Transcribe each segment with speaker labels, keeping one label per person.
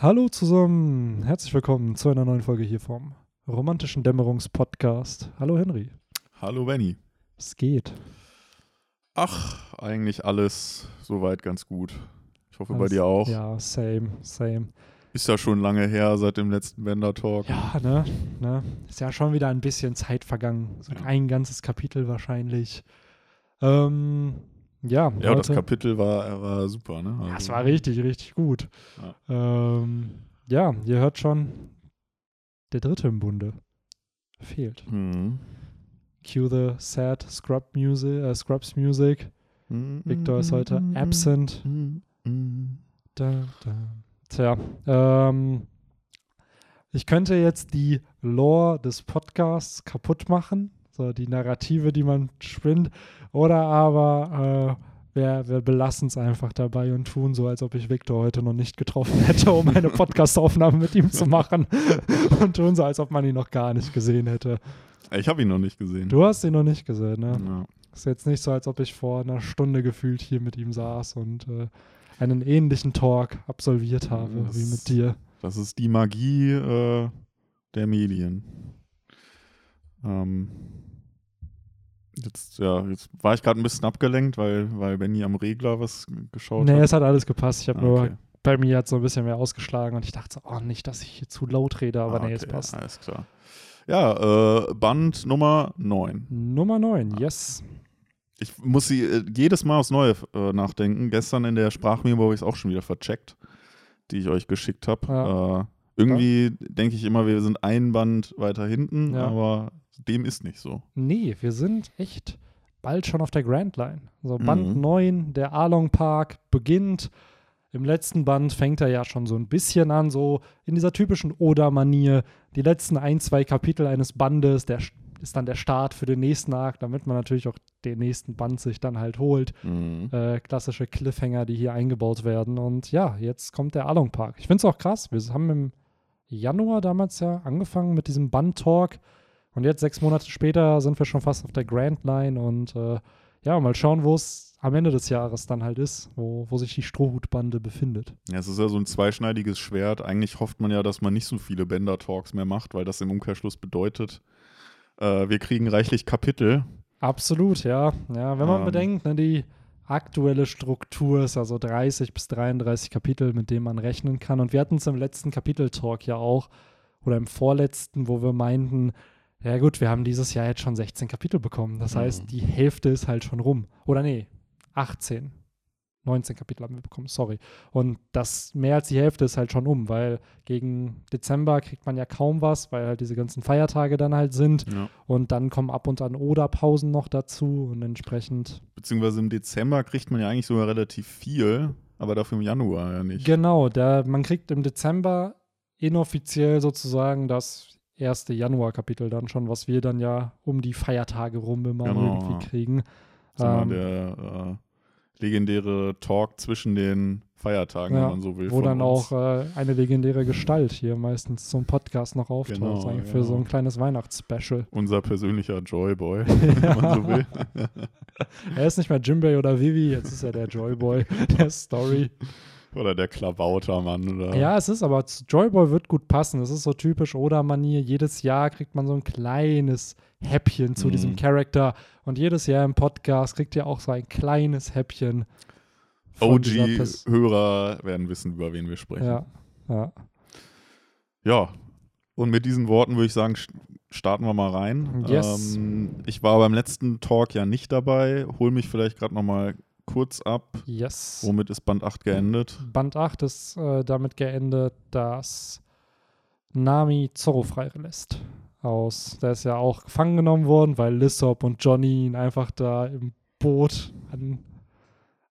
Speaker 1: Hallo zusammen, herzlich willkommen zu einer neuen Folge hier vom romantischen Dämmerungspodcast. Hallo Henry,
Speaker 2: Hallo Benny.
Speaker 1: es geht.
Speaker 2: Ach, eigentlich alles soweit ganz gut. Ich hoffe bei
Speaker 1: Alles-
Speaker 2: dir auch.
Speaker 1: Ja, same, same.
Speaker 2: Ist ja schon lange her seit dem letzten Bender Talk.
Speaker 1: Ja, ne, ne, ist ja schon wieder ein bisschen Zeit vergangen. So
Speaker 2: Ja.
Speaker 1: ein ganzes Kapitel wahrscheinlich. Ähm, ja,
Speaker 2: Ja, das Kapitel war, war super, ne?
Speaker 1: Ja, es
Speaker 2: Also,
Speaker 1: war richtig, richtig gut. Ähm, ja, ihr hört schon, der dritte im Bunde fehlt.
Speaker 2: Mhm.
Speaker 1: Cue the sad Scrub music, äh, Scrubs Music. Victor ist heute absent.
Speaker 2: Mhm.
Speaker 1: Da, da. Tja, ähm, ich könnte jetzt die Lore des Podcasts kaputt machen, so die Narrative, die man spinnt, oder aber äh, wir, wir belassen es einfach dabei und tun so, als ob ich Victor heute noch nicht getroffen hätte, um eine Podcastaufnahme mit ihm zu machen und tun so, als ob man ihn noch gar nicht gesehen hätte.
Speaker 2: Ich habe ihn noch nicht gesehen.
Speaker 1: Du hast ihn noch nicht gesehen, ne?
Speaker 2: Ja.
Speaker 1: Ist jetzt nicht so, als ob ich vor einer Stunde gefühlt hier mit ihm saß und äh, einen ähnlichen Talk absolviert habe
Speaker 2: Das-
Speaker 1: wie mit dir.
Speaker 2: Das ist die Magie äh, der Medien. Ähm, jetzt, ja, jetzt war ich gerade ein bisschen abgelenkt, weil, weil Benny am Regler was geschaut
Speaker 1: Nee,
Speaker 2: hat.
Speaker 1: es hat alles gepasst. Ich habe
Speaker 2: Ah,
Speaker 1: nur,
Speaker 2: okay.
Speaker 1: bei mir hat so ein bisschen mehr ausgeschlagen und ich dachte so, oh, nicht, dass ich hier zu laut rede, aber
Speaker 2: Ah,
Speaker 1: nee, es
Speaker 2: okay,
Speaker 1: passt.
Speaker 2: Alles klar. Ja, äh, Band Nummer 9.
Speaker 1: Nummer 9,
Speaker 2: Ah.
Speaker 1: yes.
Speaker 2: Ich muss sie äh, jedes Mal aufs Neue äh, nachdenken. Gestern in der Sprachmemo habe ich es auch schon wieder vercheckt, die ich euch geschickt habe.
Speaker 1: Ja.
Speaker 2: Äh, irgendwie denke ich immer, wir sind ein Band weiter hinten,
Speaker 1: Ja.
Speaker 2: aber dem ist nicht so.
Speaker 1: Nee, wir sind echt bald schon auf der Grand Line. So Band
Speaker 2: Mhm.
Speaker 1: 9, der Arlong Park beginnt. Im letzten Band fängt er ja schon so ein bisschen an, so in dieser typischen Oda-Manier. Die letzten ein, zwei Kapitel eines Bandes, der st- ist dann der Start für den nächsten Arc, damit man natürlich auch den nächsten Band sich dann halt holt.
Speaker 2: Mhm.
Speaker 1: Äh, klassische Cliffhanger, die hier eingebaut werden. Und ja, jetzt kommt der Along Park. Ich finde es auch krass. Wir haben im Januar damals ja angefangen mit diesem Band-Talk. Und jetzt, sechs Monate später, sind wir schon fast auf der Grand Line. Und äh, ja, mal schauen, wo es am Ende des Jahres dann halt ist, wo, wo sich die Strohhutbande befindet.
Speaker 2: Ja, es ist ja so ein zweischneidiges Schwert. Eigentlich hofft man ja, dass man nicht so viele Bender-Talks mehr macht, weil das im Umkehrschluss bedeutet, äh, wir kriegen reichlich Kapitel.
Speaker 1: Absolut, ja. Ja, wenn man
Speaker 2: Ähm.
Speaker 1: bedenkt, ne, die aktuelle Struktur ist also 30 bis 33 Kapitel, mit denen man rechnen kann. Und wir hatten es im letzten Kapitel-Talk ja auch, oder im vorletzten, wo wir meinten, ja gut, wir haben dieses Jahr jetzt schon 16 Kapitel bekommen. Das
Speaker 2: Mhm.
Speaker 1: heißt, die Hälfte ist halt schon rum. Oder nee, 18. 19 Kapitel haben wir bekommen, sorry. Und das mehr als die Hälfte ist halt schon um, weil gegen Dezember kriegt man ja kaum was, weil halt diese ganzen Feiertage dann halt sind.
Speaker 2: Ja.
Speaker 1: Und dann kommen ab und an Oder-Pausen noch dazu und entsprechend.
Speaker 2: Beziehungsweise im Dezember kriegt man ja eigentlich sogar relativ viel, aber dafür im Januar ja nicht.
Speaker 1: Genau, da, man kriegt im Dezember inoffiziell sozusagen das erste Januar-Kapitel dann schon, was wir dann ja um die Feiertage rum immer
Speaker 2: Genau,
Speaker 1: irgendwie
Speaker 2: ja.
Speaker 1: kriegen. Ähm,
Speaker 2: der äh, legendäre Talk zwischen den Feiertagen,
Speaker 1: Ja,
Speaker 2: wenn man so will.
Speaker 1: wo dann
Speaker 2: uns.
Speaker 1: auch äh, eine legendäre Gestalt hier meistens zum Podcast noch auftaucht,
Speaker 2: Genau,
Speaker 1: eigentlich für
Speaker 2: ja.
Speaker 1: so ein kleines Weihnachtsspecial.
Speaker 2: Unser persönlicher Joyboy, wenn man so will.
Speaker 1: Er ist nicht mehr Jimbei oder Vivi, jetzt ist er der Joyboy der Story.
Speaker 2: Oder der Klabautermann. Oder
Speaker 1: Ja, es ist aber, Joyboy wird gut passen. Es ist so typisch Oda-Manier. Jedes Jahr kriegt man so ein kleines Häppchen zu
Speaker 2: Mhm.
Speaker 1: diesem Charakter. Und jedes Jahr im Podcast kriegt ihr auch so ein kleines Häppchen.
Speaker 2: OG-Hörer werden wissen, über wen wir sprechen.
Speaker 1: Ja, ja.
Speaker 2: Ja, und mit diesen Worten würde ich sagen, st- starten wir mal rein.
Speaker 1: Yes.
Speaker 2: Ähm, ich war beim letzten Talk ja nicht dabei. Hol mich vielleicht gerade noch mal kurz ab.
Speaker 1: Yes.
Speaker 2: Womit ist Band 8 geendet?
Speaker 1: Band 8 ist äh, damit geendet, dass Nami Zorro freilässt. Aus, der ist ja auch gefangen genommen worden, weil Lissop und Johnny ihn einfach da im Boot an,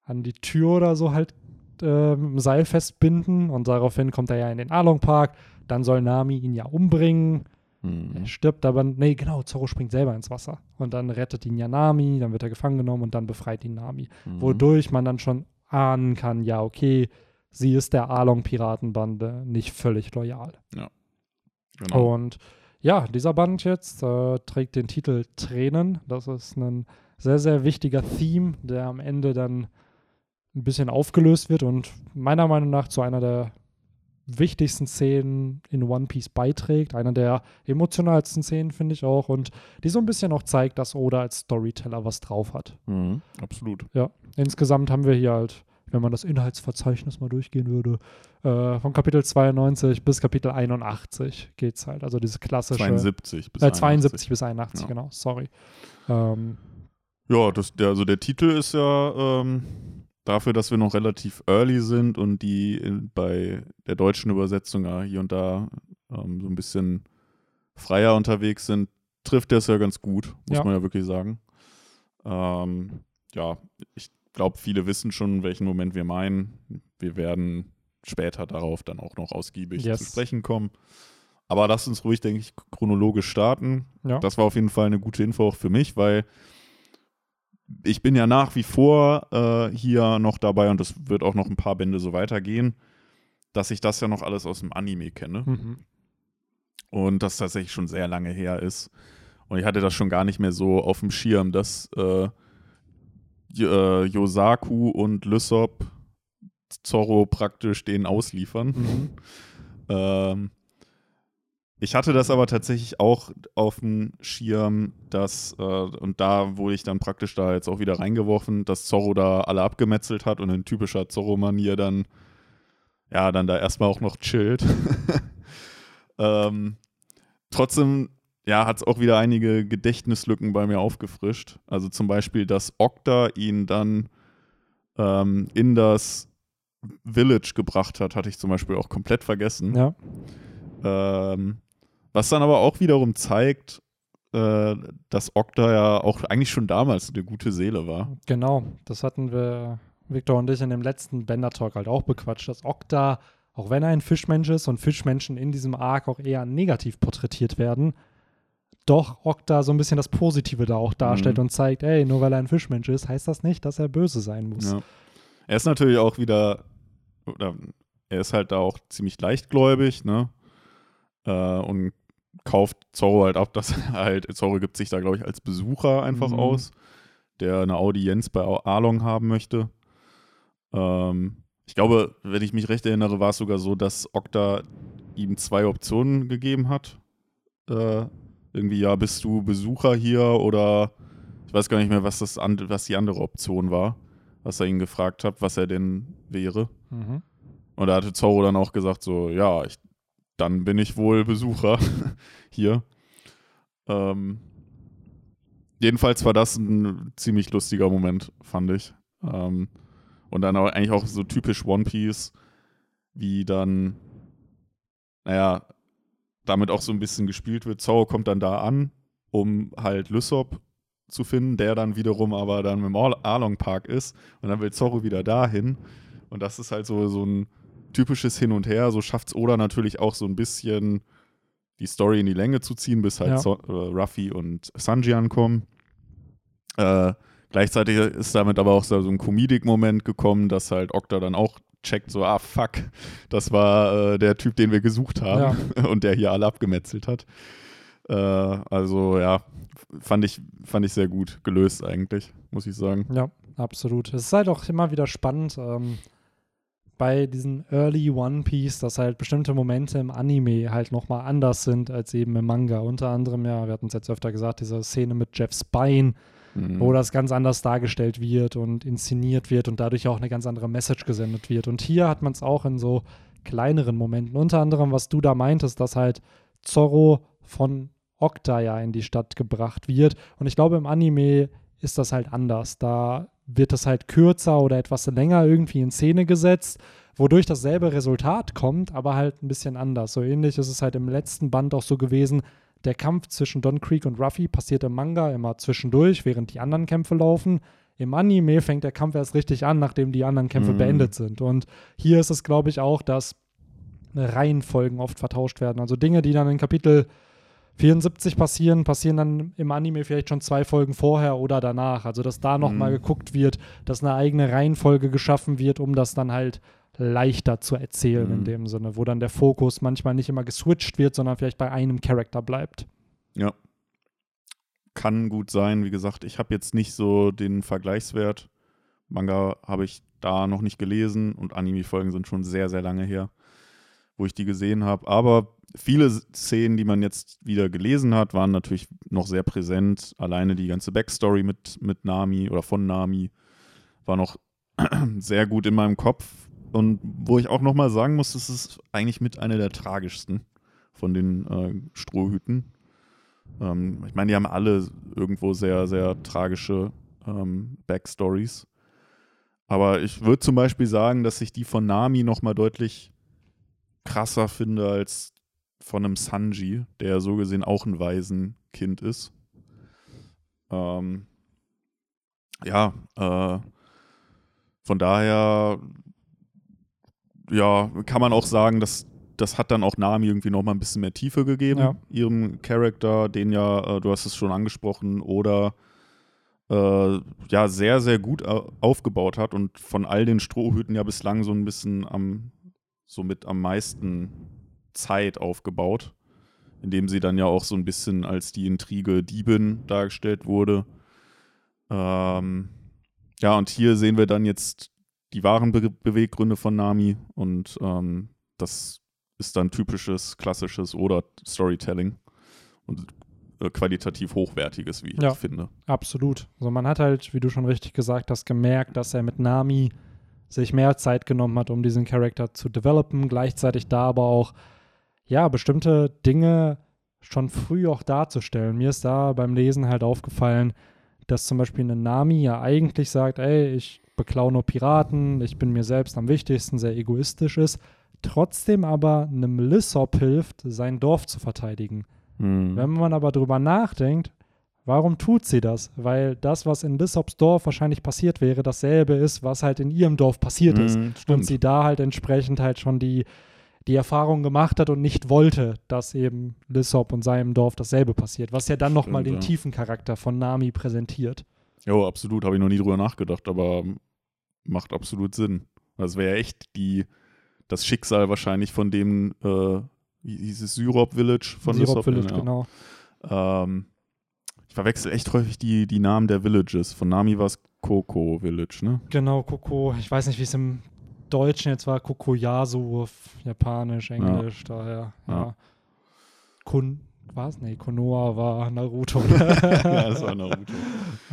Speaker 1: an die Tür oder so halt äh, mit dem Seil festbinden und daraufhin kommt er ja in den Along Park. Dann soll Nami ihn ja umbringen.
Speaker 2: Hm.
Speaker 1: Er stirbt aber, nee, genau, Zorro springt selber ins Wasser. Und dann rettet ihn ja Nami, dann wird er gefangen genommen und dann befreit ihn Nami
Speaker 2: Mhm.
Speaker 1: wodurch man dann schon ahnen kann, ja, okay, sie ist der Along-Piratenbande nicht völlig loyal.
Speaker 2: Genau.
Speaker 1: Und ja, dieser Band jetzt äh, trägt den Titel Tränen. Das ist ein sehr, sehr wichtiger Theme, der am Ende dann ein bisschen aufgelöst wird und meiner Meinung nach zu einer der wichtigsten Szenen in One Piece beiträgt. Einer der emotionalsten Szenen, finde ich auch. Und die so ein bisschen auch zeigt, dass Oda als Storyteller was drauf hat.
Speaker 2: Mhm, absolut.
Speaker 1: Ja, insgesamt haben wir hier halt, wenn man das Inhaltsverzeichnis mal durchgehen würde, äh, von Kapitel 92 bis Kapitel 81 geht es halt. Also diese klassische.
Speaker 2: 72 bis
Speaker 1: äh, 72 bis 81,
Speaker 2: Ja.
Speaker 1: genau, sorry. Ähm,
Speaker 2: Ja, das, der, also der Titel ist ja ähm, dafür, dass wir noch relativ early sind und die in, bei der deutschen Übersetzung ja hier und da ähm, so ein bisschen freier unterwegs sind, trifft der es ja ganz gut, muss
Speaker 1: Ja.
Speaker 2: man ja wirklich sagen. Ähm, ja, ich glaube, viele wissen schon, welchen Moment wir meinen. Wir werden später darauf dann auch noch ausgiebig
Speaker 1: Yes.
Speaker 2: zu sprechen kommen. Aber lasst uns ruhig, denke ich, chronologisch starten.
Speaker 1: ja.
Speaker 2: Das war auf jeden Fall eine gute Info auch für mich, weil ich bin ja nach wie vor äh, hier noch dabei und das wird auch noch ein paar Bände so weitergehen, dass ich das ja noch alles aus dem Anime kenne
Speaker 1: Mhm.
Speaker 2: und das tatsächlich schon sehr lange her ist. Und ich hatte das schon gar nicht mehr so auf dem Schirm, dass äh, äh, Yosaku und Lysop Zorro praktisch den ausliefern.
Speaker 1: Mhm.
Speaker 2: Ähm, ich hatte das aber tatsächlich auch auf dem Schirm, dass, äh, und da wurde ich dann praktisch da jetzt auch wieder reingeworfen, dass Zorro da alle abgemetzelt hat und in typischer Zorro-Manier dann, ja, dann da erstmal auch noch chillt. ähm, trotzdem, ja, hat es auch wieder einige Gedächtnislücken bei mir aufgefrischt. Also zum Beispiel, dass Okta ihn dann ähm, in das Village gebracht hat, hatte ich zum Beispiel auch komplett vergessen.
Speaker 1: Ja.
Speaker 2: Ähm, was dann aber auch wiederum zeigt, äh, dass Okta ja auch eigentlich schon damals eine gute Seele war.
Speaker 1: Genau, das hatten wir, Victor und ich, in dem letzten Bender-Talk halt auch bequatscht, dass Okta, auch wenn er ein Fischmensch ist und Fischmenschen in diesem Arc auch eher negativ porträtiert werden, doch Okta so ein bisschen das Positive da auch darstellt
Speaker 2: Mhm.
Speaker 1: und zeigt, ey, nur weil er ein Fischmensch ist, heißt das nicht, dass er böse sein muss.
Speaker 2: Ja. Er ist natürlich auch wieder, oder er ist halt da auch ziemlich leichtgläubig, ne? Äh, und kauft Zorro halt ab, dass er halt, Zorro gibt sich da, glaube ich, als Besucher einfach
Speaker 1: Mhm.
Speaker 2: aus, der eine Audienz bei Arlong haben möchte. Ähm, ich glaube, wenn ich mich recht erinnere, war es sogar so, dass Okta ihm zwei Optionen gegeben hat. Äh, irgendwie, ja, bist du Besucher hier oder ich weiß gar nicht mehr, was, das an, was die andere Option war, was er ihn gefragt hat, was er denn wäre.
Speaker 1: Mhm.
Speaker 2: Und da hatte Zorro dann auch gesagt, so, ja, ich, dann bin ich wohl Besucher hier. Ähm, jedenfalls war das ein ziemlich lustiger Moment, fand ich. Ähm, und dann auch, eigentlich auch so typisch One Piece, wie dann, naja, damit auch so ein bisschen gespielt wird. Zorro kommt dann da an, um halt Lysop zu finden, der dann wiederum aber dann im Ar- Arlong Park ist. Und dann will Zorro wieder dahin. Und das ist halt so, so ein typisches Hin und Her. So schafft es Oda natürlich auch so ein bisschen die Story in die Länge zu ziehen, bis halt
Speaker 1: Ja.
Speaker 2: so, äh, Ruffy und Sanji ankommen. Äh, gleichzeitig ist damit aber auch so ein Comedic-Moment gekommen, dass halt Okta dann auch checkt, so, ah, fuck, das war äh, der Typ, den wir gesucht haben und der hier alle abgemetzelt hat. Äh, also, ja, fand ich, fand ich sehr gut gelöst eigentlich, muss ich sagen.
Speaker 1: Ja, absolut. Es ist halt auch immer wieder spannend ähm, bei diesen Early One Piece, dass halt bestimmte Momente im Anime halt nochmal anders sind als eben im Manga. Unter anderem, ja, wir hatten es jetzt öfter gesagt, diese Szene mit Jeff Spine,
Speaker 2: Mhm.
Speaker 1: wo das ganz anders dargestellt wird und inszeniert wird und dadurch auch eine ganz andere Message gesendet wird. Und hier hat man es auch in so kleineren Momenten. Unter anderem, was du da meintest, dass halt Zorro von Okta ja in die Stadt gebracht wird. Und ich glaube, im Anime ist das halt anders. Da wird es halt kürzer oder etwas länger irgendwie in Szene gesetzt, wodurch dasselbe Resultat kommt, aber halt ein bisschen anders. So ähnlich ist es halt im letzten Band auch so gewesen. Der Kampf zwischen Don Creek und Ruffy passiert im Manga immer zwischendurch, während die anderen Kämpfe laufen. Im Anime fängt der Kampf erst richtig an, nachdem die anderen Kämpfe
Speaker 2: Mhm.
Speaker 1: beendet sind. Und hier ist es, glaube ich, auch, dass Reihenfolgen oft vertauscht werden. Also Dinge, die dann in Kapitel 74 passieren, passieren dann im Anime vielleicht schon zwei Folgen vorher oder danach. Also dass da nochmal
Speaker 2: Mhm.
Speaker 1: geguckt wird, dass eine eigene Reihenfolge geschaffen wird, um das dann halt leichter zu erzählen in
Speaker 2: Mhm.
Speaker 1: dem Sinne, wo dann der Fokus manchmal nicht immer geswitcht wird, sondern vielleicht bei einem Charakter bleibt.
Speaker 2: Ja. Kann gut sein. Wie gesagt, ich habe jetzt nicht so den Vergleichswert. Manga habe ich da noch nicht gelesen und Anime-Folgen sind schon sehr, sehr lange her. Wo ich die gesehen habe. Aber viele Szenen, die man jetzt wieder gelesen hat, waren natürlich noch sehr präsent. Alleine die ganze Backstory mit, mit Nami oder von Nami war noch sehr gut in meinem Kopf. Und wo ich auch nochmal sagen muss, das ist eigentlich mit einer der tragischsten von den äh, Strohhüten. Ähm, ich meine, die haben alle irgendwo sehr, sehr tragische ähm, Backstories. Aber ich würde zum Beispiel sagen, dass ich die von Nami nochmal deutlich krasser finde als von einem Sanji, der so gesehen auch ein Waisenkind ist. Ähm, ja, äh, von daher, ja, kann man auch sagen, dass das hat dann auch Nami irgendwie nochmal ein bisschen mehr Tiefe gegeben,
Speaker 1: Ja.
Speaker 2: ihrem Charakter, den ja, äh, du hast es schon angesprochen, oder äh, ja, sehr, sehr gut au- aufgebaut hat und von all den Strohhüten ja bislang so ein bisschen am, so mit am meisten Zeit aufgebaut, indem sie dann ja auch so ein bisschen als die Intrige Diebin dargestellt wurde. Ähm, ja, und hier sehen wir dann jetzt die wahren Be Beweggründe von Nami und ähm, das ist dann typisches, klassisches oder Storytelling und äh, qualitativ hochwertiges, wie
Speaker 1: Ja.
Speaker 2: ich finde.
Speaker 1: Absolut. Also man hat halt, wie du schon richtig gesagt hast, gemerkt, dass er mit Nami sich mehr Zeit genommen hat, um diesen Charakter zu developen, gleichzeitig da aber auch, ja, bestimmte Dinge schon früh auch darzustellen. Mir ist da beim Lesen halt aufgefallen, dass zum Beispiel eine Nami ja eigentlich sagt, ey, ich beklau nur Piraten, ich bin mir selbst am wichtigsten, sehr egoistisch ist, trotzdem aber einem Lissop hilft, sein Dorf zu verteidigen.
Speaker 2: Hm.
Speaker 1: Wenn man aber drüber nachdenkt, warum tut sie das? Weil das, was in Lissops Dorf wahrscheinlich passiert wäre, dasselbe ist, was halt in ihrem Dorf passiert ist.
Speaker 2: Hm,
Speaker 1: Und sie da halt entsprechend halt schon die, die Erfahrung gemacht hat und nicht wollte, dass eben Lissop und seinem Dorf dasselbe passiert. Was ja dann nochmal den
Speaker 2: ja.
Speaker 1: tiefen Charakter von Nami präsentiert.
Speaker 2: Jo, absolut, habe ich noch nie drüber nachgedacht, aber macht absolut Sinn. Das wäre ja echt die, das Schicksal wahrscheinlich von dem, äh, wie hieß es, Syrop Village von
Speaker 1: Syrup
Speaker 2: Lissop,
Speaker 1: Village,
Speaker 2: ja.
Speaker 1: genau.
Speaker 2: Ähm, ich verwechsel echt häufig die, die Namen der Villages. Von Nami war es Coco Village, ne?
Speaker 1: Genau, Koko. Ich weiß nicht, wie es im Deutschen jetzt war. Kokoyasu auf Japanisch, Englisch, daher. Ja.
Speaker 2: Ja.
Speaker 1: Kun, was? Nee, Konoha war Naruto.
Speaker 2: ja, das war Naruto.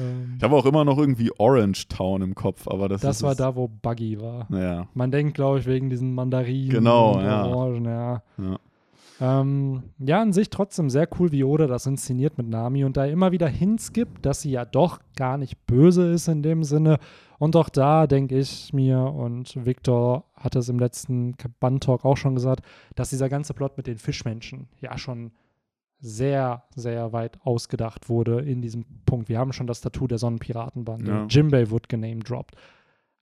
Speaker 1: Ähm,
Speaker 2: Ich habe auch immer noch irgendwie Orange Town im Kopf, aber das,
Speaker 1: das
Speaker 2: ist
Speaker 1: war
Speaker 2: es-
Speaker 1: da, wo Buggy war.
Speaker 2: Ja,
Speaker 1: Man denkt, glaube ich, wegen diesen Mandarinen
Speaker 2: Genau,
Speaker 1: und
Speaker 2: ja.
Speaker 1: Orangen, ja.
Speaker 2: ja.
Speaker 1: Ähm, ja, an sich trotzdem sehr cool, wie Oda das inszeniert mit Nami und da immer wieder Hints gibt, dass sie ja doch gar nicht böse ist in dem Sinne. Und auch da denke ich mir, und Victor hat es im letzten Band-Talk auch schon gesagt, dass dieser ganze Plot mit den Fischmenschen ja schon sehr, sehr weit ausgedacht wurde in diesem Punkt. Wir haben schon das Tattoo der Sonnenpiratenbande.
Speaker 2: Ja.
Speaker 1: Jimbei wird genamedroppt.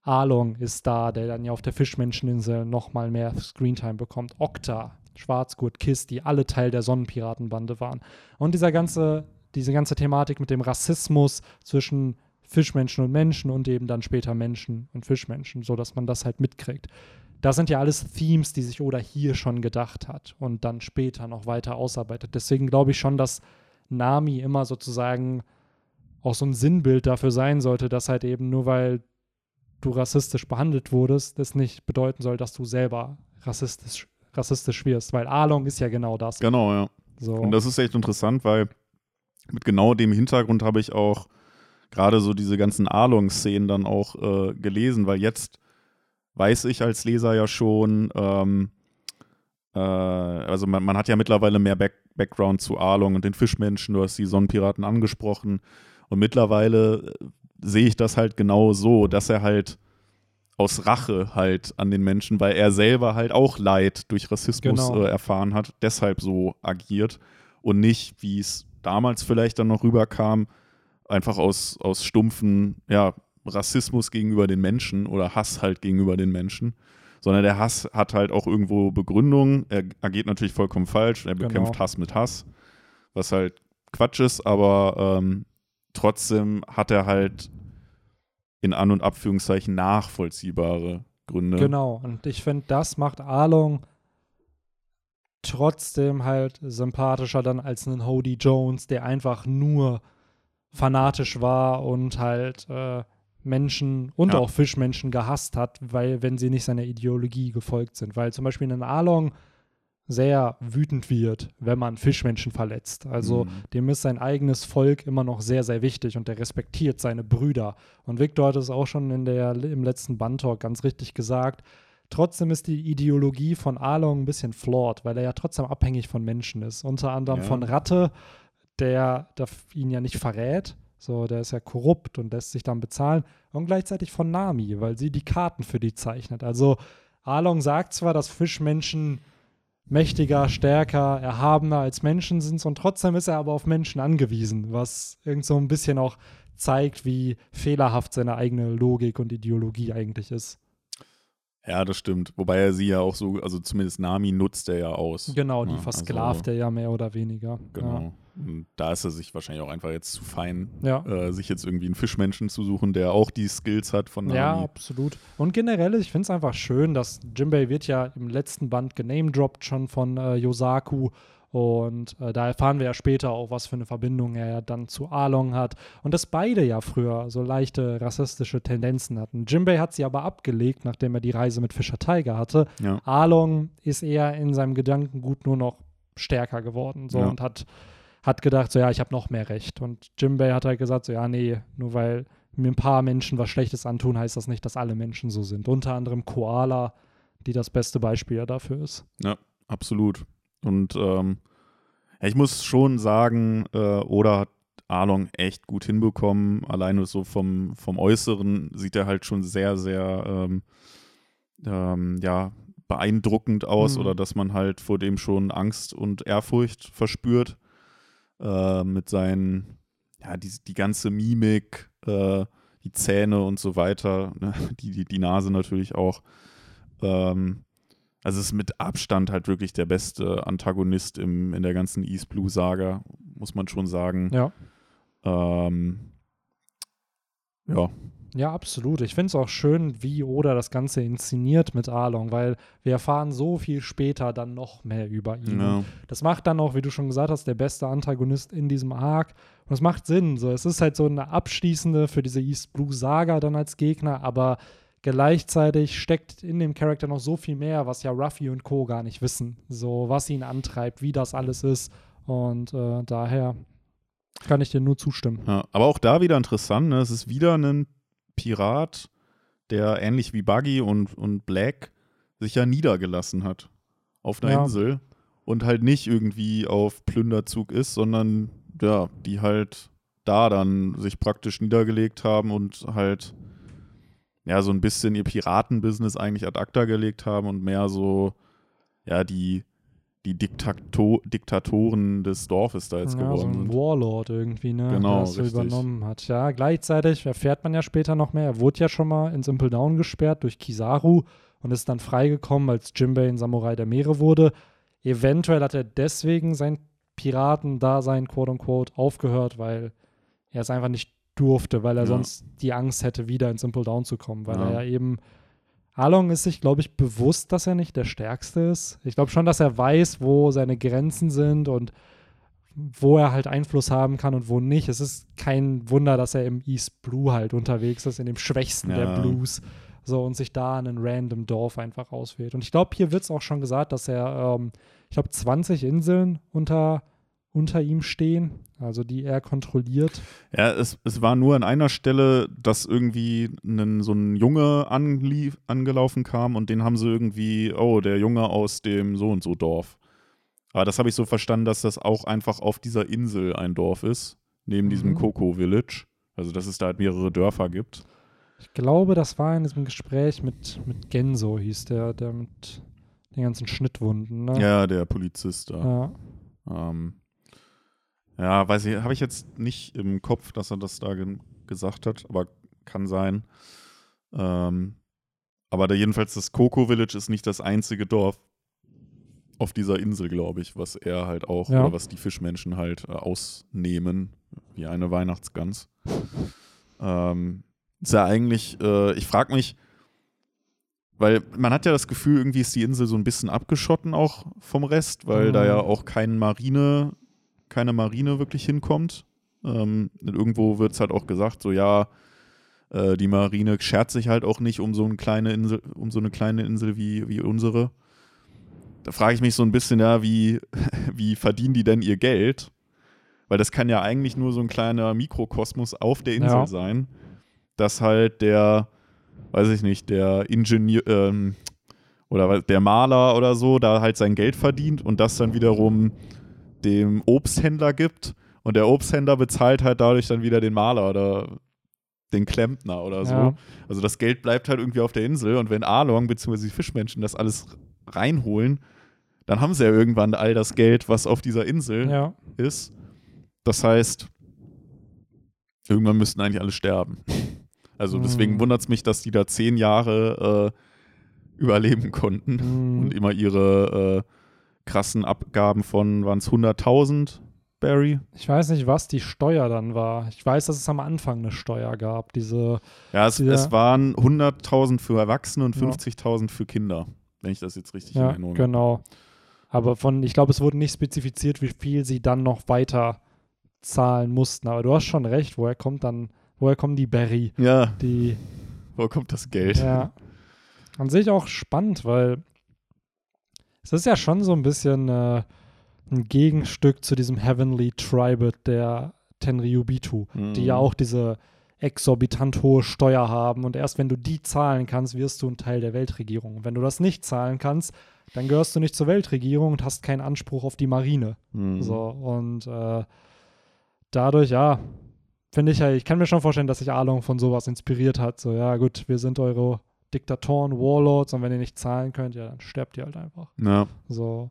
Speaker 1: Along ist da, der dann ja auf der Fischmenscheninsel nochmal mehr Screentime bekommt. Okta, Schwarzgurt, Kiss, die alle Teil der Sonnenpiratenbande waren. Und dieser ganze, diese ganze Thematik mit dem Rassismus zwischen Fischmenschen und Menschen und eben dann später Menschen und Fischmenschen, so dass man das halt mitkriegt. Das sind ja alles Themes, die sich Oda hier schon gedacht hat und dann später noch weiter ausarbeitet. Deswegen glaube ich schon, dass Nami immer sozusagen auch so ein Sinnbild dafür sein sollte, dass halt eben nur weil du rassistisch behandelt wurdest, das nicht bedeuten soll, dass du selber rassistisch, rassistisch wirst, weil Along ist ja genau das.
Speaker 2: Genau, ja.
Speaker 1: So.
Speaker 2: Und das ist echt interessant, weil mit genau dem Hintergrund habe ich auch gerade so diese ganzen Along-Szenen dann auch äh, gelesen, weil jetzt weiß ich als Leser ja schon, ähm, äh, also man, man hat ja mittlerweile mehr Back Background zu Along und den Fischmenschen, du hast die Sonnenpiraten angesprochen und mittlerweile äh, sehe ich das halt genau so, dass er halt aus Rache halt an den Menschen, weil er selber halt auch Leid durch Rassismus
Speaker 1: Genau.
Speaker 2: äh, erfahren hat, deshalb so agiert und nicht, wie es damals vielleicht dann noch rüberkam, einfach aus, aus stumpfen, ja, Rassismus gegenüber den Menschen oder Hass halt gegenüber den Menschen, sondern der Hass hat halt auch irgendwo Begründung. Er agiert natürlich vollkommen falsch, er
Speaker 1: Genau.
Speaker 2: bekämpft Hass mit Hass, was halt Quatsch ist, aber ähm, trotzdem hat er halt in An- und Abführungszeichen nachvollziehbare Gründe.
Speaker 1: Genau, und ich finde, das macht Along trotzdem halt sympathischer dann als einen Hody Jones, der einfach nur fanatisch war und halt äh, Menschen und
Speaker 2: Ja.
Speaker 1: auch Fischmenschen gehasst hat, weil wenn sie nicht seiner Ideologie gefolgt sind. Weil zum Beispiel ein Along sehr wütend wird, wenn man Fischmenschen verletzt. Also
Speaker 2: Mhm.
Speaker 1: dem ist sein eigenes Volk immer noch sehr, sehr wichtig und der respektiert seine Brüder. Und Victor hat es auch schon in der, im letzten Bandtalk ganz richtig gesagt. Trotzdem ist die Ideologie von Along ein bisschen flawed, weil er ja trotzdem abhängig von Menschen ist. Unter anderem
Speaker 2: Ja.
Speaker 1: von Ratte, der, der ihn ja nicht verrät. So, der ist ja korrupt und lässt sich dann bezahlen. Und gleichzeitig von Nami, weil sie die Karten für die zeichnet. Also Along sagt zwar, dass Fischmenschen mächtiger, stärker, erhabener als Menschen sind und trotzdem ist er aber auf Menschen angewiesen, was irgend so ein bisschen auch zeigt, wie fehlerhaft seine eigene Logik und Ideologie eigentlich ist.
Speaker 2: Ja, das stimmt. Wobei er sie ja auch so, also zumindest Nami nutzt er ja aus.
Speaker 1: Genau, die
Speaker 2: Ja,
Speaker 1: versklavt er ja mehr oder weniger.
Speaker 2: Also, genau. Und da ist er sich wahrscheinlich auch einfach jetzt zu fein,
Speaker 1: Ja.
Speaker 2: äh, sich jetzt irgendwie einen Fischmenschen zu suchen, der auch die Skills hat von
Speaker 1: Ja,
Speaker 2: Nami.
Speaker 1: absolut. Und generell, ich finde es einfach schön, dass Jimbei wird ja im letzten Band genamedroppt schon von äh, Yosaku. Und äh, da erfahren wir ja später auch, was für eine Verbindung er ja dann zu Along hat. Und dass beide ja früher so leichte rassistische Tendenzen hatten. Jimbei hat sie aber abgelegt, nachdem er die Reise mit Fischer Tiger hatte.
Speaker 2: Ja.
Speaker 1: Along ist eher in seinem Gedankengut nur noch stärker geworden so,
Speaker 2: Ja.
Speaker 1: und hat, hat gedacht, so ja, ich habe noch mehr Recht. Und Jimbei hat halt gesagt, so ja, nee, nur weil mir ein paar Menschen was Schlechtes antun, heißt das nicht, dass alle Menschen so sind. Unter anderem Koala, die das beste Beispiel dafür ist.
Speaker 2: Absolut. Und ähm, ja, ich muss schon sagen, äh, Oda hat Arlong echt gut hinbekommen. Alleine so vom, vom Äußeren sieht er halt schon sehr, sehr ähm, ähm, ja, beeindruckend aus
Speaker 1: Mhm.
Speaker 2: oder dass man halt vor dem schon Angst und Ehrfurcht verspürt. Äh, mit seinen, ja, die, die ganze Mimik, äh, die Zähne und so weiter, ne? die, die, die Nase natürlich auch. Ähm, also es ist mit Abstand halt wirklich der beste Antagonist im, in der ganzen East Blue Saga, muss man schon sagen.
Speaker 1: Ja.
Speaker 2: Ähm, ja,
Speaker 1: Ja, absolut. Ich finde es auch schön, wie Oda das Ganze inszeniert mit Arlong, weil wir erfahren so viel später dann noch mehr über ihn.
Speaker 2: ja,
Speaker 1: Das macht dann auch, wie du schon gesagt hast, der beste Antagonist in diesem Arc. Und es macht Sinn. So, es ist halt so eine abschließende für diese East Blue Saga dann als Gegner, aber gleichzeitig steckt in dem Charakter noch so viel mehr, was ja Ruffy und Co. gar nicht wissen. So, was ihn antreibt, wie das alles ist. Und äh, daher kann ich dir nur zustimmen.
Speaker 2: ja. Aber auch da wieder interessant, ne? es ist wieder ein Pirat, der ähnlich wie Buggy und, und Black sich ja niedergelassen hat auf einer
Speaker 1: Ja.
Speaker 2: Insel und halt nicht irgendwie auf Plünderzug ist, sondern ja, die halt da dann sich praktisch niedergelegt haben und halt ja so ein bisschen ihr Piratenbusiness eigentlich ad acta gelegt haben und mehr so ja die die Diktato Diktatoren des Dorfes da jetzt
Speaker 1: ja, so
Speaker 2: geworden
Speaker 1: ein
Speaker 2: sind.
Speaker 1: Warlord irgendwie, ne?
Speaker 2: Genau,
Speaker 1: der das so übernommen hat. Ja, gleichzeitig erfährt man ja später noch mehr. Er wurde ja schon mal in Simple Down gesperrt durch Kizaru und ist dann freigekommen, als Jimbei ein Samurai der Meere wurde. Eventuell hat er deswegen sein Piratendasein, quote unquote, aufgehört, weil er es einfach nicht durfte, weil er
Speaker 2: Ja.
Speaker 1: sonst die Angst hätte, wieder in Simple Down zu kommen, weil
Speaker 2: Ja.
Speaker 1: er ja eben Along ist sich, glaube ich, bewusst, dass er nicht der Stärkste ist. Ich glaube schon, dass er weiß, wo seine Grenzen sind und wo er halt Einfluss haben kann und wo nicht. Es ist kein Wunder, dass er im East Blue halt unterwegs ist, in dem schwächsten der
Speaker 2: Ja.
Speaker 1: Blues. So und sich da in ein random Dorf einfach auswählt. Und ich glaube, hier wird es auch schon gesagt, dass er, ähm, ich glaube, 20 Inseln unter, unter ihm stehen, also die er kontrolliert.
Speaker 2: Ja, es, es war nur an einer Stelle, dass irgendwie ein, so ein Junge anlief, angelaufen kam und den haben sie irgendwie, oh, der Junge aus dem so und so Dorf. Aber das habe ich so verstanden, dass das auch einfach auf dieser Insel ein Dorf ist, neben diesem
Speaker 1: Mhm.
Speaker 2: Coco Village. Also, dass es da halt mehrere Dörfer gibt.
Speaker 1: Ich glaube, das war in diesem Gespräch mit, mit Genso, hieß der, der mit den ganzen Schnittwunden. Ne?
Speaker 2: Ja, der Polizist da.
Speaker 1: Ja.
Speaker 2: Ähm, ja, weiß ich, habe ich jetzt nicht im Kopf, dass er das da ge gesagt hat, aber kann sein. Ähm, aber da jedenfalls das Coco Village ist nicht das einzige Dorf auf dieser Insel, glaube ich, was er halt auch,
Speaker 1: Ja.
Speaker 2: oder was die Fischmenschen halt äh, ausnehmen, wie eine Weihnachtsgans. ähm, ist ja eigentlich, äh, ich frage mich, weil man hat ja das Gefühl, irgendwie ist die Insel so ein bisschen abgeschotten auch vom Rest, weil da ja
Speaker 1: Mhm.
Speaker 2: auch kein Marine, keine Marine wirklich hinkommt. Ähm, irgendwo wird es halt auch gesagt, so ja, Äh, die Marine schert sich halt auch nicht um so eine kleine Insel, um so eine kleine Insel wie, wie unsere. Da frage ich mich so ein bisschen, ja, wie, wie verdienen die denn ihr Geld? Weil das kann ja eigentlich nur so ein kleiner Mikrokosmos auf der Insel
Speaker 1: Ja.
Speaker 2: sein, dass halt der, weiß ich nicht, der Ingenieur ähm, oder der Maler oder so da halt sein Geld verdient und das dann wiederum dem Obsthändler gibt und der Obsthändler bezahlt halt dadurch dann wieder den Maler oder den Klempner oder so.
Speaker 1: Ja.
Speaker 2: Also das Geld bleibt halt irgendwie auf der Insel und wenn Along bzw. die Fischmenschen das alles reinholen, dann haben sie ja irgendwann all das Geld, was auf dieser Insel
Speaker 1: Ja.
Speaker 2: ist. Das heißt, irgendwann müssten eigentlich alle sterben. Also deswegen
Speaker 1: Hm.
Speaker 2: wundert es mich, dass die da zehn Jahre äh, überleben konnten
Speaker 1: Hm.
Speaker 2: und immer ihre äh, krassen Abgaben von, waren es 100.000, Barry?
Speaker 1: Ich weiß nicht, was die Steuer dann war. Ich weiß, dass es am Anfang eine Steuer gab. Diese,
Speaker 2: Ja, es,
Speaker 1: Ja.
Speaker 2: es waren 100.000 für Erwachsene und
Speaker 1: Ja.
Speaker 2: 50.000 für Kinder, wenn ich das jetzt richtig in
Speaker 1: ja,
Speaker 2: Erinnerung habe.
Speaker 1: genau. Aber von, ich glaube, es wurde nicht spezifiziert, wie viel sie dann noch weiter zahlen mussten. Aber du hast schon recht, woher kommt dann, woher kommen die Berry?
Speaker 2: Ja,
Speaker 1: Die,
Speaker 2: wo kommt das Geld?
Speaker 1: ja. An sich auch spannend, weil es ist ja schon so ein bisschen äh, ein Gegenstück zu diesem Heavenly Tribute der Tenryubitu. die ja
Speaker 2: Mhm.
Speaker 1: auch diese exorbitant hohe Steuer haben und erst wenn du die zahlen kannst, wirst du ein Teil der Weltregierung. Und wenn du das nicht zahlen kannst, dann gehörst du nicht zur Weltregierung und hast keinen Anspruch auf die Marine.
Speaker 2: Mhm.
Speaker 1: So und äh, dadurch, ja, finde ich ja, ich kann mir schon vorstellen, dass sich Arlong von sowas inspiriert hat. So, ja, gut, wir sind eure Diktatoren, Warlords und wenn ihr nicht zahlen könnt, ja, dann sterbt ihr halt einfach.
Speaker 2: Ja.
Speaker 1: So.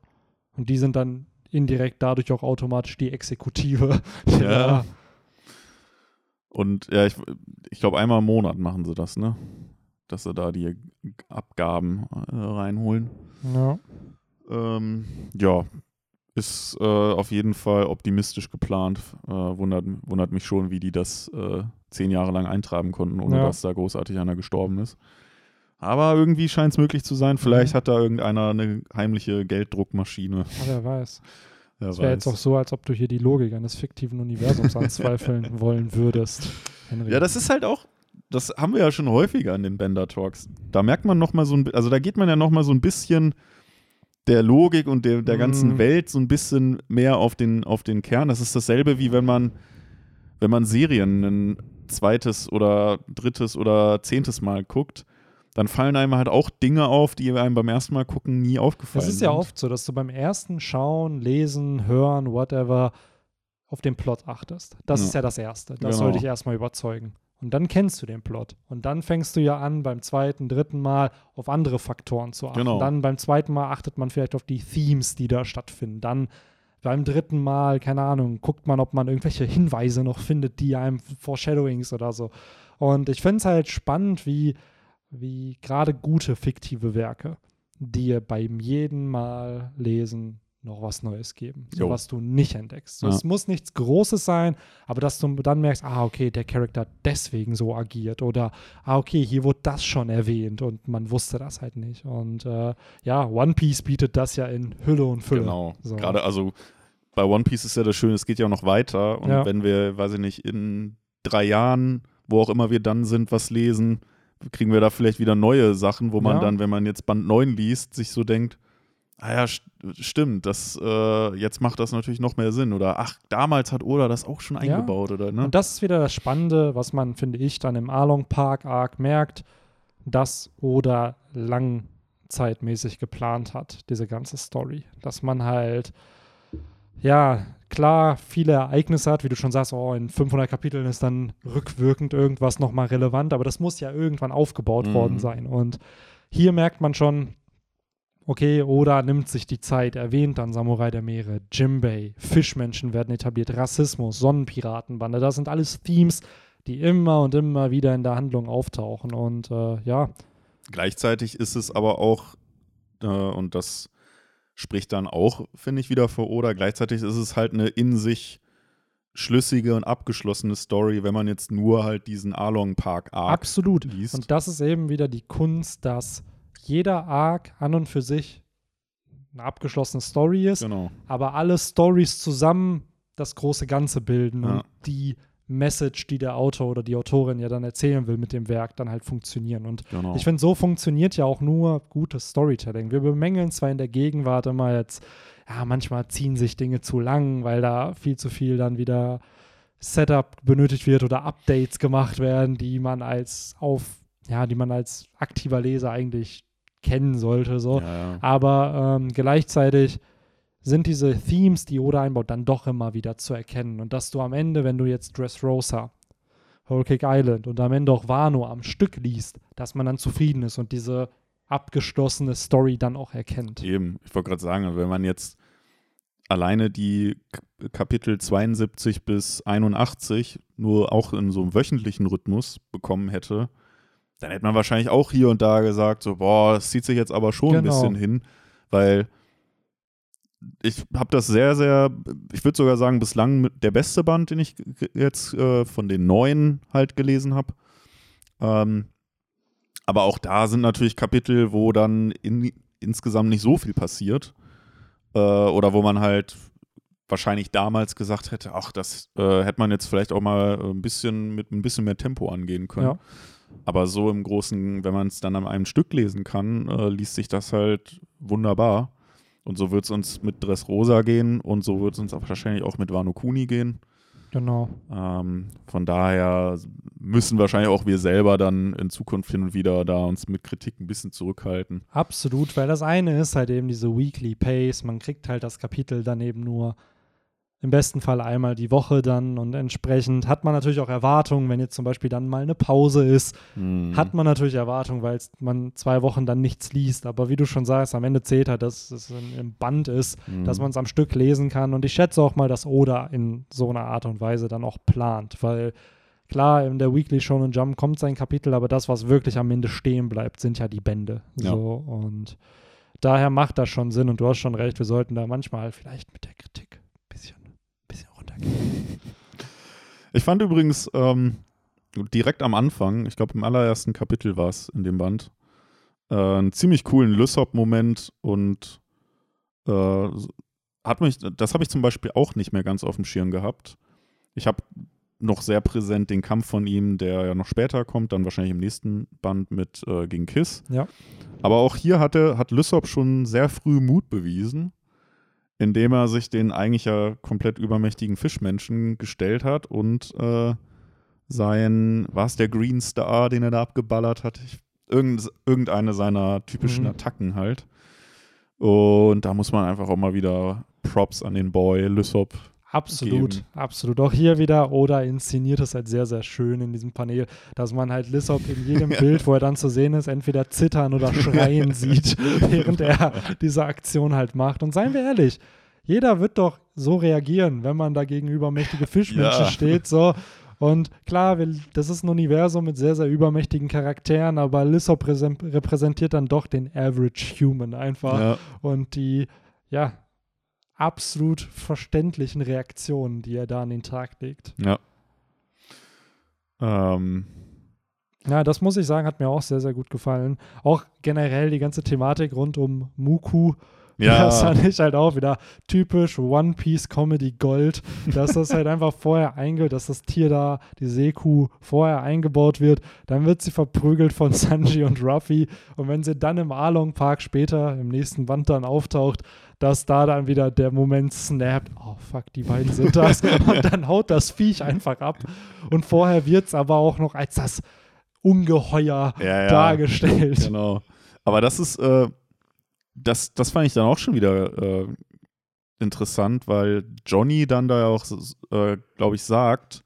Speaker 1: Und die sind dann indirekt dadurch auch automatisch die Exekutive.
Speaker 2: Ja. Und ja, ich, ich glaube, einmal im Monat machen sie das, ne? Dass sie da die Abgaben äh, reinholen.
Speaker 1: ja.
Speaker 2: Ähm, ja, ist äh, auf jeden Fall optimistisch geplant. Äh, wundert, wundert mich schon, wie die das äh, zehn Jahre lang eintreiben konnten, ohne
Speaker 1: Ja.
Speaker 2: dass da großartig einer gestorben ist. Aber irgendwie scheint es möglich zu sein. Vielleicht
Speaker 1: Mhm.
Speaker 2: hat da irgendeiner eine heimliche Gelddruckmaschine.
Speaker 1: Ja, wer weiß.
Speaker 2: Wer
Speaker 1: Es wäre jetzt auch so, als ob du hier die Logik eines fiktiven Universums anzweifeln wollen würdest. Henry.
Speaker 2: Ja, das ist halt auch, das haben wir ja schon häufiger in den Bender Talks. Da merkt man noch mal so ein, also da geht man ja noch mal so ein bisschen der Logik und der, der ganzen
Speaker 1: Mhm.
Speaker 2: Welt so ein bisschen mehr auf den, auf den Kern. Das ist dasselbe wie wenn man, wenn man Serien ein zweites oder drittes oder zehntes Mal guckt, dann fallen einem halt auch Dinge auf, die einem beim ersten Mal gucken nie aufgefallen
Speaker 1: Es
Speaker 2: sind.
Speaker 1: ist ja oft so, dass du beim ersten Schauen, Lesen, Hören, whatever, auf den Plot achtest. Das
Speaker 2: Ja.
Speaker 1: ist ja das Erste. Das
Speaker 2: Genau.
Speaker 1: soll dich erstmal überzeugen. Und dann kennst du den Plot. Und dann fängst du ja an, beim zweiten, dritten Mal auf andere Faktoren zu achten.
Speaker 2: Genau.
Speaker 1: Dann beim zweiten Mal achtet man vielleicht auf die Themes, die da stattfinden. Dann beim dritten Mal, keine Ahnung, guckt man, ob man irgendwelche Hinweise noch findet, die einem Foreshadowings oder so. Und ich finde es halt spannend, wie, wie gerade gute fiktive Werke dir beim jeden Mal lesen noch was Neues geben, so was du nicht entdeckst. So,
Speaker 2: Ja.
Speaker 1: Es muss nichts Großes sein, aber dass du dann merkst, ah, okay, der Charakter deswegen so agiert oder ah, okay, hier wurde das schon erwähnt und man wusste das halt nicht. Und äh, ja, One Piece bietet das ja in Hülle und Fülle.
Speaker 2: Genau.
Speaker 1: So.
Speaker 2: Gerade also bei One Piece ist ja das Schöne, es geht ja auch noch weiter. Und
Speaker 1: Ja.
Speaker 2: wenn wir, weiß ich nicht, in drei Jahren, wo auch immer wir dann sind, was lesen, kriegen wir da vielleicht wieder neue Sachen, wo man
Speaker 1: Ja.
Speaker 2: dann, wenn man jetzt Band 9 liest, sich so denkt, ah ja, st stimmt, das, äh, jetzt macht das natürlich noch mehr Sinn. Oder ach, damals hat Oda das auch schon
Speaker 1: Ja.
Speaker 2: eingebaut, oder ne?
Speaker 1: Und das ist wieder das Spannende, was man, finde ich, dann im Along Park Arc merkt, dass Oda langzeitmäßig geplant hat, diese ganze Story. Dass man halt, ja, klar, viele Ereignisse hat, wie du schon sagst, oh, in 500 Kapiteln ist dann rückwirkend irgendwas nochmal relevant, aber das muss ja irgendwann aufgebaut
Speaker 2: Mhm.
Speaker 1: worden sein. Und hier merkt man schon, okay, Oda nimmt sich die Zeit, erwähnt dann Samurai der Meere, Jimbei, Fischmenschen werden etabliert, Rassismus, Sonnenpiratenbande, das sind alles Themes, die immer und immer wieder in der Handlung auftauchen. Und äh, ja,
Speaker 2: Gleichzeitig ist es aber auch, äh, und das spricht dann auch, finde ich, wieder für Oda, gleichzeitig ist es halt eine in sich schlüssige und abgeschlossene Story, wenn man jetzt nur halt diesen Along Park Arc
Speaker 1: absolut.
Speaker 2: liest.
Speaker 1: Und das ist eben wieder die Kunst, dass jeder Arc an und für sich eine abgeschlossene Story ist,
Speaker 2: genau.
Speaker 1: aber alle Stories zusammen das große Ganze bilden
Speaker 2: Ja.
Speaker 1: und die Message, die der Autor oder die Autorin ja dann erzählen will mit dem Werk, dann halt funktionieren. Und
Speaker 2: Genau.
Speaker 1: ich finde, so funktioniert ja auch nur gutes Storytelling. Wir bemängeln zwar in der Gegenwart immer jetzt, ja, manchmal ziehen sich Dinge zu lang, weil da viel zu viel dann wieder Setup benötigt wird oder Updates gemacht werden, die man als auf, ja, die man als aktiver Leser eigentlich kennen sollte. So.
Speaker 2: ja, ja.
Speaker 1: Aber ähm, gleichzeitig sind diese Themes, die Oda einbaut, dann doch immer wieder zu erkennen. Und dass du am Ende, wenn du jetzt Dressrosa, Whole Cake Island und am Ende auch Wano am Stück liest, dass man dann zufrieden ist und diese abgeschlossene Story dann auch erkennt.
Speaker 2: Eben, ich wollte gerade sagen, wenn man jetzt alleine die Kapitel 72 bis 81 nur auch in so einem wöchentlichen Rhythmus bekommen hätte, dann hätte man wahrscheinlich auch hier und da gesagt, so, boah, das zieht sich jetzt aber schon ein
Speaker 1: Genau.
Speaker 2: bisschen hin, weil ich habe das sehr, sehr, ich würde sogar sagen, bislang der beste Band, den ich jetzt äh, von den neuen halt gelesen habe. Ähm, aber auch da sind natürlich Kapitel, wo dann in, insgesamt nicht so viel passiert. Äh, oder wo man halt wahrscheinlich damals gesagt hätte, ach, das äh, hätte man jetzt vielleicht auch mal ein bisschen mit ein bisschen mehr Tempo angehen können.
Speaker 1: Ja.
Speaker 2: Aber so im Großen, wenn man es dann an einem Stück lesen kann, äh, liest sich das halt wunderbar. Und so wird es uns mit Dressrosa gehen und so wird es uns auch wahrscheinlich auch mit Wano Kuni gehen.
Speaker 1: Genau.
Speaker 2: Ähm, von daher müssen wahrscheinlich auch wir selber dann in Zukunft hin und wieder da uns mit Kritik ein bisschen zurückhalten.
Speaker 1: Absolut, weil das eine ist halt eben diese Weekly Pace. Man kriegt halt das Kapitel dann eben nur im besten Fall einmal die Woche dann und entsprechend hat man natürlich auch Erwartungen, wenn jetzt zum Beispiel dann mal eine Pause ist,
Speaker 2: Hm.
Speaker 1: hat man natürlich Erwartungen, weil man zwei Wochen dann nichts liest. Aber wie du schon sagst, am Ende zählt halt, dass es ein- im Band ist,
Speaker 2: Hm.
Speaker 1: dass man es am Stück lesen kann. Und ich schätze auch mal, dass Oda in so einer Art und Weise dann auch plant, weil klar, in der Weekly Shonen Jump kommt sein Kapitel, aber das, was wirklich am Ende stehen bleibt, sind ja die Bände.
Speaker 2: Ja.
Speaker 1: So und daher macht das schon Sinn und du hast schon recht, wir sollten da manchmal vielleicht mit der Kritik ein bisschen, bisschen runtergehen.
Speaker 2: Ich fand übrigens ähm, direkt am Anfang, ich glaube im allerersten Kapitel war es in dem Band, äh, einen ziemlich coolen Lysop-Moment und äh, hat mich, das habe ich zum Beispiel auch nicht mehr ganz auf dem Schirm gehabt. Ich habe noch sehr präsent den Kampf von ihm, der ja noch später kommt, dann wahrscheinlich im nächsten Band mit äh, gegen Kiss.
Speaker 1: Ja.
Speaker 2: Aber auch hier hatte, hat Lysop schon sehr früh Mut bewiesen, indem er sich den eigentlich ja komplett übermächtigen Fischmenschen gestellt hat und äh, sein, war es der Green Star, den er da abgeballert hat? Ich, irgend, irgendeine seiner typischen
Speaker 1: Mhm.
Speaker 2: Attacken halt. Und da muss man einfach auch mal wieder Props an den Boy Lysop.
Speaker 1: Absolut,
Speaker 2: geben.
Speaker 1: absolut. Auch hier wieder, Oda inszeniert es halt sehr, sehr schön in diesem Panel, dass man halt Lissop in jedem Bild, wo er dann zu sehen ist, entweder zittern oder schreien sieht, während er diese Aktion halt macht. Und seien wir ehrlich, jeder wird doch so reagieren, wenn man da gegenüber mächtige Fischmenschen
Speaker 2: Ja.
Speaker 1: steht. So. Und klar, wir, das ist ein Universum mit sehr, sehr übermächtigen Charakteren, aber Lissop präsent- repräsentiert dann doch den Average Human einfach
Speaker 2: Ja.
Speaker 1: und die, ja, absolut verständlichen Reaktionen, die er da an den Tag legt.
Speaker 2: ja. Ähm,
Speaker 1: Ja, das muss ich sagen, hat mir auch sehr, sehr gut gefallen. Auch generell die ganze Thematik rund um Muku.
Speaker 2: ja.
Speaker 1: Das fand ich halt auch wieder typisch One Piece Comedy Gold, dass das halt einfach vorher einge, dass das Tier da, die Seekuh, vorher eingebaut wird. Dann wird sie verprügelt von Sanji und Ruffy. Und wenn sie dann im Arlong Park später im nächsten Band dann auftaucht, dass da dann wieder der Moment snappt, oh fuck, die beiden sind das. und dann haut das Viech einfach ab. Und vorher wird es aber auch noch als das Ungeheuer
Speaker 2: ja, ja.
Speaker 1: dargestellt.
Speaker 2: Genau. Aber das ist, äh, das, das fand ich dann auch schon wieder äh, interessant, weil Johnny dann da auch, äh, glaube ich, sagt,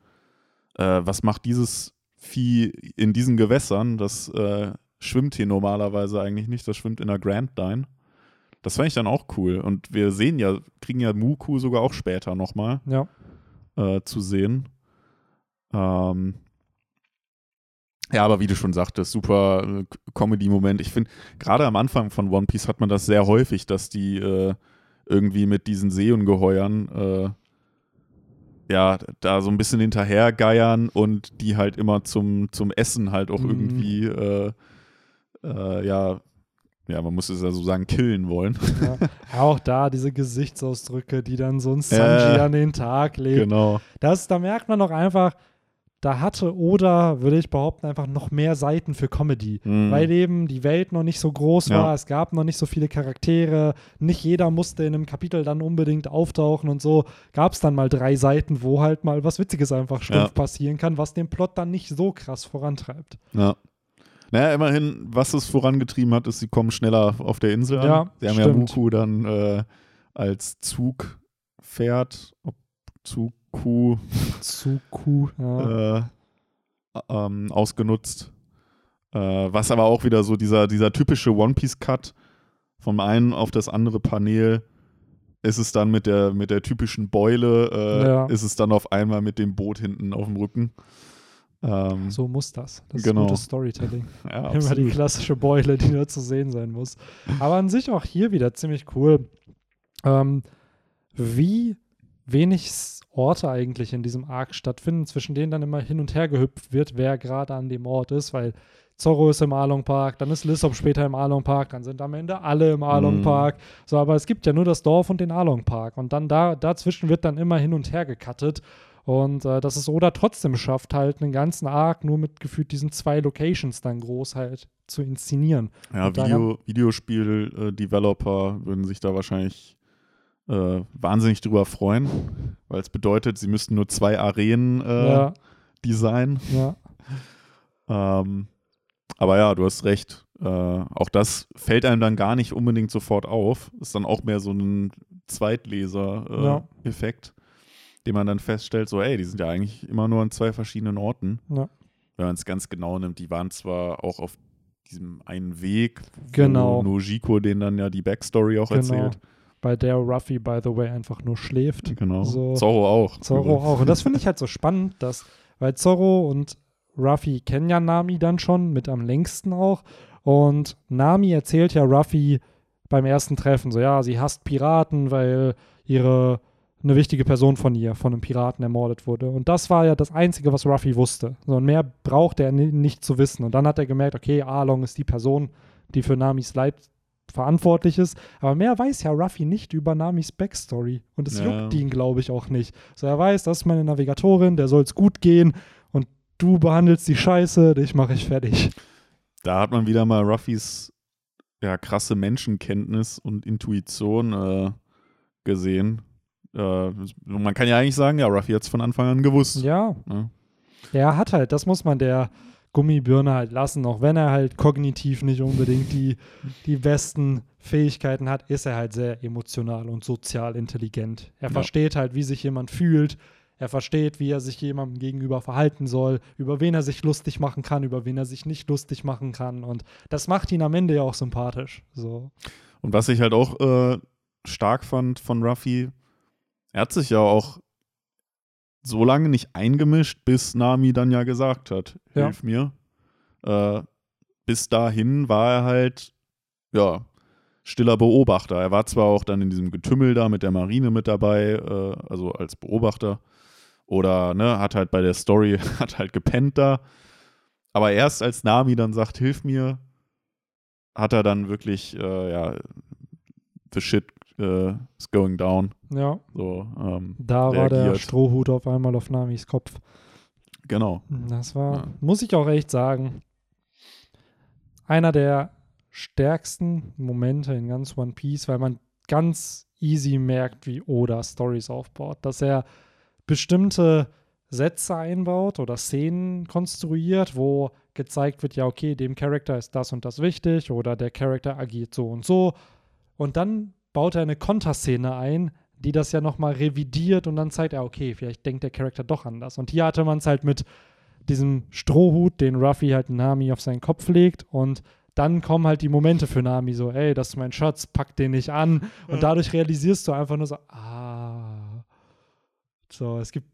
Speaker 2: äh, was macht dieses Vieh in diesen Gewässern? Das äh, schwimmt hier normalerweise eigentlich nicht, das schwimmt in der Grand Line. Das fand ich dann auch cool. Und wir sehen ja, kriegen ja Muku sogar auch später nochmal
Speaker 1: Ja.
Speaker 2: äh, zu sehen. Ähm, ja, aber wie du schon sagtest, super äh, Comedy-Moment. Ich finde, gerade am Anfang von One Piece hat man das sehr häufig, dass die äh, irgendwie mit diesen Seeungeheuern äh, ja, da so ein bisschen hinterhergeiern und die halt immer zum, zum Essen halt auch
Speaker 1: Mhm.
Speaker 2: irgendwie äh, äh, ja, ja, man muss es ja so sagen, killen wollen.
Speaker 1: Ja. Ja, auch da diese Gesichtsausdrücke, die dann so ein Sanji
Speaker 2: Äh,
Speaker 1: an den Tag legt.
Speaker 2: genau.
Speaker 1: Das, da merkt man doch einfach, da hatte Oda, würde ich behaupten, einfach noch mehr Seiten für Comedy,
Speaker 2: Mhm.
Speaker 1: weil eben die Welt noch nicht so groß
Speaker 2: Ja.
Speaker 1: war, es gab noch nicht so viele Charaktere, nicht jeder musste in einem Kapitel dann unbedingt auftauchen und so gab es dann mal drei Seiten, wo halt mal was Witziges einfach stumpf
Speaker 2: Ja.
Speaker 1: passieren kann, was den Plot dann nicht so krass vorantreibt.
Speaker 2: Ja. Naja, immerhin, was es vorangetrieben hat, ist, sie kommen schneller auf der Insel an.
Speaker 1: Ja,
Speaker 2: sie haben ja
Speaker 1: stimmt.
Speaker 2: Muku dann äh, als Zugpferd, ob Zugkuh,
Speaker 1: Zuku, ja.
Speaker 2: äh, ähm, ausgenutzt. Äh, was aber auch wieder so dieser, dieser typische One-Piece-Cut vom einen auf das andere Panel ist es dann mit der, mit der typischen Beule, äh,
Speaker 1: Ja.
Speaker 2: ist es dann auf einmal mit dem Boot hinten auf dem Rücken. Ähm,
Speaker 1: so muss das. Das
Speaker 2: Genau.
Speaker 1: ist gutes Storytelling.
Speaker 2: ja,
Speaker 1: Immer die klassische Beule, die nur zu sehen sein muss. Aber an sich auch hier wieder ziemlich cool, ähm, wie wenig Orte eigentlich in diesem Arc stattfinden, zwischen denen dann immer hin und her gehüpft wird, wer gerade an dem Ort ist, weil Zorro ist im Arlong Park, dann ist Lissop später im Arlong Park, dann sind am Ende alle im Arlong
Speaker 2: Mhm.
Speaker 1: Park. So, aber es gibt ja nur das Dorf und den Arlong Park und dann da dazwischen wird dann immer hin und her gecuttet. Und äh, dass es Oda trotzdem schafft, halt einen ganzen Arc nur mit gefühlt diesen zwei Locations dann groß halt zu inszenieren.
Speaker 2: Ja, Video, Videospiel-Developer würden sich da wahrscheinlich äh, wahnsinnig drüber freuen, weil es bedeutet, sie müssten nur zwei Arenen äh,
Speaker 1: Ja,
Speaker 2: designen.
Speaker 1: ja,
Speaker 2: Ähm, aber ja, du hast recht. Äh, auch das fällt einem dann gar nicht unbedingt sofort auf. Ist dann auch mehr so ein
Speaker 1: Ja.
Speaker 2: Den man dann feststellt, so, ey, die sind ja eigentlich immer nur an zwei verschiedenen Orten.
Speaker 1: ja.
Speaker 2: Wenn man es ganz genau nimmt, die waren zwar auch auf diesem einen Weg, wo
Speaker 1: Genau.
Speaker 2: Nojiko den dann ja die Backstory auch
Speaker 1: Genau.
Speaker 2: erzählt.
Speaker 1: Bei der Ruffy, by the way, einfach nur schläft.
Speaker 2: Genau.
Speaker 1: So.
Speaker 2: Zorro auch.
Speaker 1: Zorro auch. Und das finde ich halt so spannend, dass, weil Zorro und Ruffy kennen ja Nami dann schon, mit am längsten auch. Und Nami erzählt ja Ruffy beim ersten Treffen so, ja, sie hasst Piraten, weil ihre eine wichtige Person von ihr, von einem Piraten ermordet wurde. Und das war ja das Einzige, was Ruffy wusste. So, und mehr braucht er ni- nicht zu wissen. Und dann hat er gemerkt, okay, Arlong ist die Person, die für Namis Leid verantwortlich ist. Aber mehr weiß ja Ruffy nicht über Namis Backstory. Und es
Speaker 2: Ja.
Speaker 1: juckt ihn, glaube ich, auch nicht. So, er weiß, das ist meine Navigatorin, der soll es gut gehen. Und du behandelst die Scheiße, dich mache ich fertig.
Speaker 2: Da hat man wieder mal Ruffys ja, krasse Menschenkenntnis und Intuition äh, gesehen. Äh, man kann ja eigentlich sagen, ja, Ruffy hat es von Anfang an gewusst.
Speaker 1: Ja,
Speaker 2: Ne?
Speaker 1: er hat halt, das muss man der Gummibirne halt lassen, auch wenn er halt kognitiv nicht unbedingt die, die besten Fähigkeiten hat, ist er halt sehr emotional und sozial intelligent. Er
Speaker 2: Ja.
Speaker 1: versteht halt, wie sich jemand fühlt. Er versteht, wie er sich jemandem gegenüber verhalten soll, über wen er sich lustig machen kann, über wen er sich nicht lustig machen kann. Und das macht ihn am Ende ja auch sympathisch. So.
Speaker 2: Und was ich halt auch äh, stark fand von Ruffy, er hat sich ja auch so lange nicht eingemischt, bis Nami dann ja gesagt hat,
Speaker 1: Ja.
Speaker 2: hilf mir. Äh, bis dahin war er halt, ja, stiller Beobachter. Er war zwar auch dann in diesem Getümmel da mit der Marine mit dabei, äh, also als Beobachter. Oder, ne, hat halt bei der Story, hat halt gepennt da. Aber erst als Nami dann sagt, hilf mir, hat er dann wirklich, äh, ja, the shit äh, is going down.
Speaker 1: Ja,
Speaker 2: So, ähm,
Speaker 1: da war der
Speaker 2: reagiert.
Speaker 1: Strohhut auf einmal auf Namis Kopf.
Speaker 2: genau.
Speaker 1: Das war,
Speaker 2: Ja.
Speaker 1: muss ich auch echt sagen, einer der stärksten Momente in ganz One Piece, weil man ganz easy merkt, wie Oda Stories aufbaut, dass er bestimmte Sätze einbaut oder Szenen konstruiert, wo gezeigt wird, ja, okay, dem Charakter ist das und das wichtig oder der Charakter agiert so und so. Und dann baut er eine Konterszene ein, die das ja nochmal revidiert und dann zeigt er, okay, vielleicht denkt der Charakter doch anders. Und hier hatte man es halt mit diesem Strohhut, den Ruffy halt Nami auf seinen Kopf legt und dann kommen halt die Momente für Nami so, ey, das ist mein Schatz, pack den nicht an. Und
Speaker 2: Ja.
Speaker 1: dadurch realisierst du einfach nur so, ah. So, es gibt,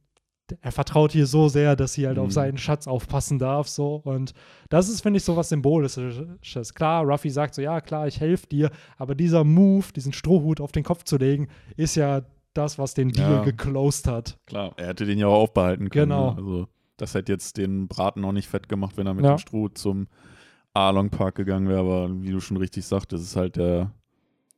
Speaker 1: er vertraut hier so sehr, dass sie halt auf
Speaker 2: Mhm.
Speaker 1: seinen Schatz aufpassen darf, so. Und das ist, finde ich, so was Symbolisches. Klar, Ruffy sagt so, ja, klar, ich helfe dir, aber dieser Move, diesen Strohhut auf den Kopf zu legen, ist ja das, was den Deal
Speaker 2: Ja.
Speaker 1: geclosed hat.
Speaker 2: Klar, er hätte den ja auch aufbehalten können.
Speaker 1: Genau.
Speaker 2: Ne? Also, das hätte jetzt den Braten auch nicht fett gemacht, wenn er mit
Speaker 1: Ja.
Speaker 2: dem Stroh zum Arlong Park gegangen wäre. Aber wie du schon richtig sagst, das ist halt der,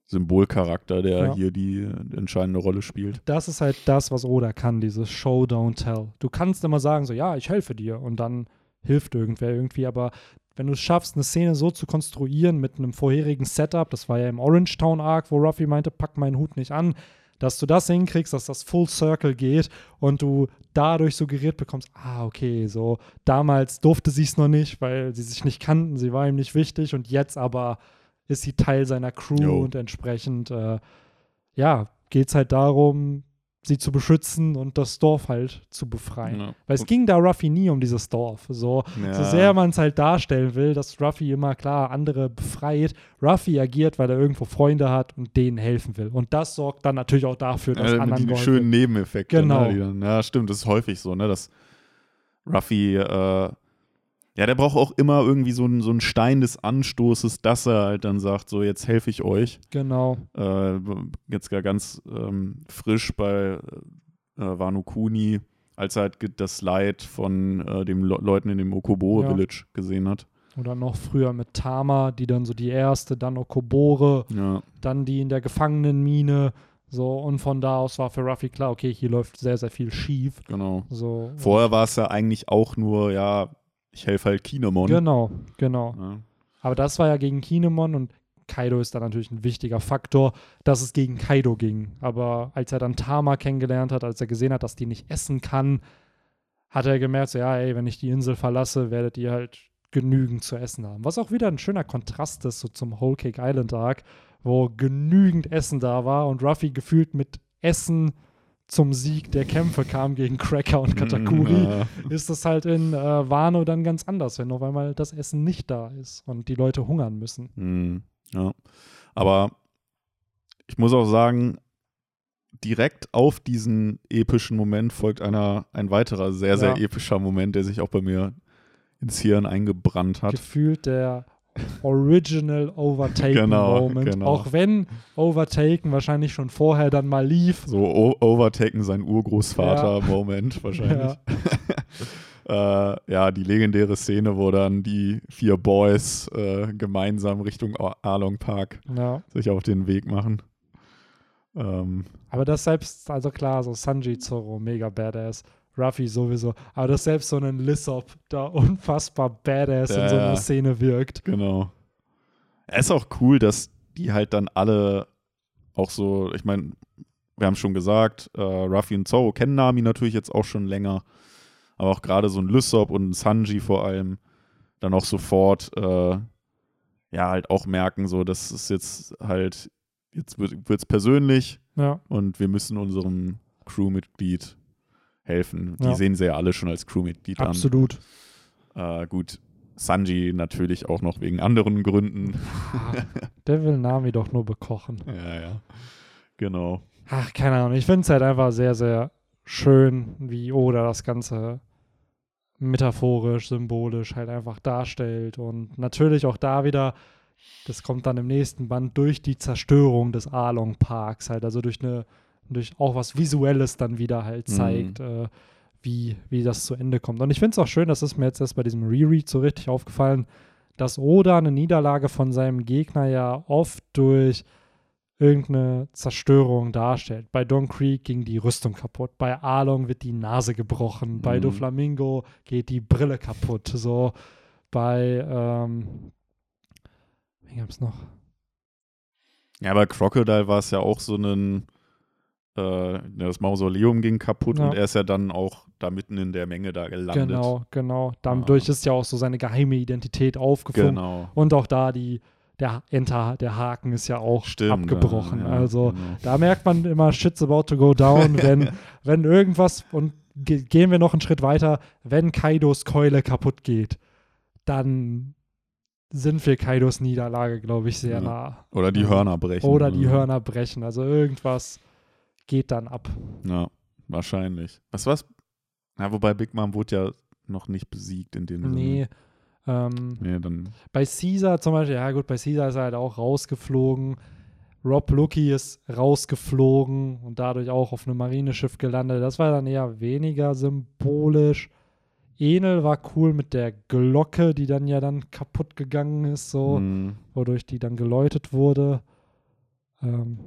Speaker 2: Symbolcharakter, der
Speaker 1: Ja.
Speaker 2: hier die entscheidende Rolle spielt.
Speaker 1: Das ist halt das, was Oda kann, dieses Show, don't tell. Du kannst immer sagen, so, ja, ich helfe dir und dann hilft irgendwer irgendwie, aber wenn du es schaffst, eine Szene so zu konstruieren mit einem vorherigen Setup, das war ja im Orange Town Arc, wo Ruffy meinte, pack meinen Hut nicht an, dass du das hinkriegst, dass das Full Circle geht und du dadurch suggeriert bekommst, ah, okay, so damals durfte sie es noch nicht, weil sie sich nicht kannten, sie war ihm nicht wichtig und jetzt aber ist sie Teil seiner Crew
Speaker 2: Jo.
Speaker 1: und entsprechend, äh, ja, geht es halt darum, sie zu beschützen und das Dorf halt zu befreien.
Speaker 2: Ja.
Speaker 1: Weil es ging da Ruffy nie um dieses Dorf. So,
Speaker 2: Ja.
Speaker 1: so sehr man es halt darstellen will, dass Ruffy immer klar andere befreit. Ruffy agiert, weil er irgendwo Freunde hat und denen helfen will. Und das sorgt dann natürlich auch dafür, dass
Speaker 2: Ja,
Speaker 1: anderen
Speaker 2: die
Speaker 1: geholfen
Speaker 2: schönen
Speaker 1: wird.
Speaker 2: Nebeneffekte.
Speaker 1: Genau.
Speaker 2: Ne, die dann, ja, stimmt, das ist häufig so, ne, dass Ruffy, äh, ja, der braucht auch immer irgendwie so einen, so einen Stein des Anstoßes, dass er halt dann sagt, so, jetzt helfe ich euch.
Speaker 1: Genau.
Speaker 2: Äh, jetzt gar ganz ähm, frisch bei äh, Wano Kuni, als er halt das Leid von äh, den Le Leuten in dem Okobo
Speaker 1: Ja.
Speaker 2: Village gesehen hat.
Speaker 1: Oder noch früher mit Tama, die dann so die erste, dann Okobore,
Speaker 2: Ja,
Speaker 1: dann die in der Gefangenenmine. So, und von da aus war für Ruffy klar, okay, hier läuft sehr, sehr viel schief.
Speaker 2: genau.
Speaker 1: So.
Speaker 2: Vorher war es ja eigentlich auch nur, ja, ich helfe halt Kinemon.
Speaker 1: Genau, genau.
Speaker 2: Ja.
Speaker 1: Aber das war ja gegen Kinemon und Kaido ist da natürlich ein wichtiger Faktor, dass es gegen Kaido ging. Aber als er dann Tama kennengelernt hat, als er gesehen hat, dass die nicht essen kann, hat er gemerkt, so, ja, ey, wenn ich die Insel verlasse, werdet ihr halt genügend zu essen haben. Was auch wieder ein schöner Kontrast ist so zum Whole Cake Island Arc, wo genügend Essen da war und Ruffy gefühlt mit Essen zum Sieg der Kämpfe kam gegen Cracker und Katakuri
Speaker 2: Ja.
Speaker 1: ist es halt in äh, Wano dann ganz anders, wenn auf einmal das Essen nicht da ist und die Leute hungern müssen.
Speaker 2: Hm, ja. Aber ich muss auch sagen, direkt auf diesen epischen Moment folgt einer, ein weiterer sehr, sehr
Speaker 1: Ja.
Speaker 2: epischer Moment, der sich auch bei mir ins Hirn eingebrannt hat.
Speaker 1: Gefühlt der Original Overtaken
Speaker 2: Genau,
Speaker 1: Moment.
Speaker 2: genau.
Speaker 1: Auch wenn Overtaken wahrscheinlich schon vorher dann mal lief.
Speaker 2: So o overtaken sein Urgroßvater-Moment wahrscheinlich. Ja. äh, ja, die legendäre Szene, wo dann die vier Boys äh, gemeinsam Richtung A- Along Park
Speaker 1: Ja.
Speaker 2: sich auf den Weg machen. Ähm,
Speaker 1: Aber das selbst, also klar, so Sanji Zoro, mega badass. Ruffy sowieso. Aber dass selbst so ein Lissop da unfassbar badass in so einer Szene wirkt.
Speaker 2: Genau. Es ist auch cool, dass die halt dann alle auch so, ich meine, wir haben schon gesagt, äh, Ruffy und Zoro kennen Nami natürlich jetzt auch schon länger, aber auch gerade so ein Lysop und ein Sanji vor allem dann auch sofort, äh, ja, halt auch merken, so, das ist jetzt halt, jetzt wird es persönlich
Speaker 1: Ja,
Speaker 2: und wir müssen unserem Crewmitglied helfen. Die
Speaker 1: Ja.
Speaker 2: sehen sie ja alle schon als Crewmitglied an.
Speaker 1: absolut.
Speaker 2: Äh, gut, Sanji natürlich auch noch wegen anderen Gründen.
Speaker 1: Der will Nami doch nur bekochen.
Speaker 2: ja, ja. Genau.
Speaker 1: Ach, keine Ahnung. Ich finde es halt einfach sehr, sehr schön, wie Oda das Ganze metaphorisch, symbolisch halt einfach darstellt. Und natürlich auch da wieder, das kommt dann im nächsten Band durch die Zerstörung des Along Parks halt, also durch eine, durch auch was Visuelles dann wieder halt
Speaker 2: Mhm.
Speaker 1: zeigt, äh, wie, wie das zu Ende kommt. Und ich finde es auch schön, das ist mir jetzt erst bei diesem Reread so richtig aufgefallen, dass Oda eine Niederlage von seinem Gegner ja oft durch irgendeine Zerstörung darstellt. Bei Don Creek ging die Rüstung kaputt, bei Arlong wird die Nase gebrochen, bei
Speaker 2: Mhm.
Speaker 1: Doflamingo geht die Brille kaputt. So bei ähm, wen gab's noch?
Speaker 2: Ja, bei Crocodile war es ja auch so ein, äh, das Mausoleum ging kaputt
Speaker 1: Ja.
Speaker 2: und er ist ja dann auch da mitten in der Menge da gelandet.
Speaker 1: Genau, genau. Dadurch ist ja auch so seine geheime Identität aufgeflogen.
Speaker 2: Genau.
Speaker 1: Und auch da die, der Enter, der Haken ist ja auch
Speaker 2: Stimmt.
Speaker 1: abgebrochen.
Speaker 2: ja, ja,
Speaker 1: also
Speaker 2: genau.
Speaker 1: Da merkt man immer, shit's about to go down, wenn, wenn irgendwas, und ge gehen wir noch einen Schritt weiter, wenn Kaidos Keule kaputt geht, dann sind wir Kaidos Niederlage, glaube ich, sehr
Speaker 2: Ja.
Speaker 1: nah.
Speaker 2: Oder die
Speaker 1: Ja.
Speaker 2: Hörner brechen.
Speaker 1: Oder die. Hörner brechen. Also irgendwas geht dann ab.
Speaker 2: Ja, wahrscheinlich. Was war's? Ja, wobei Big Mom wurde ja noch nicht besiegt in dem
Speaker 1: Nee.
Speaker 2: Sinne.
Speaker 1: Ähm,
Speaker 2: Nee, dann.
Speaker 1: bei Caesar zum Beispiel, ja gut, bei Caesar ist er halt auch rausgeflogen. Rob Lucky ist rausgeflogen und dadurch auch auf einem Marineschiff gelandet. Das war dann eher weniger symbolisch. Enel war cool mit der Glocke, die dann ja dann kaputt gegangen ist, so,
Speaker 2: Hm,
Speaker 1: wodurch die dann geläutet wurde. Ähm,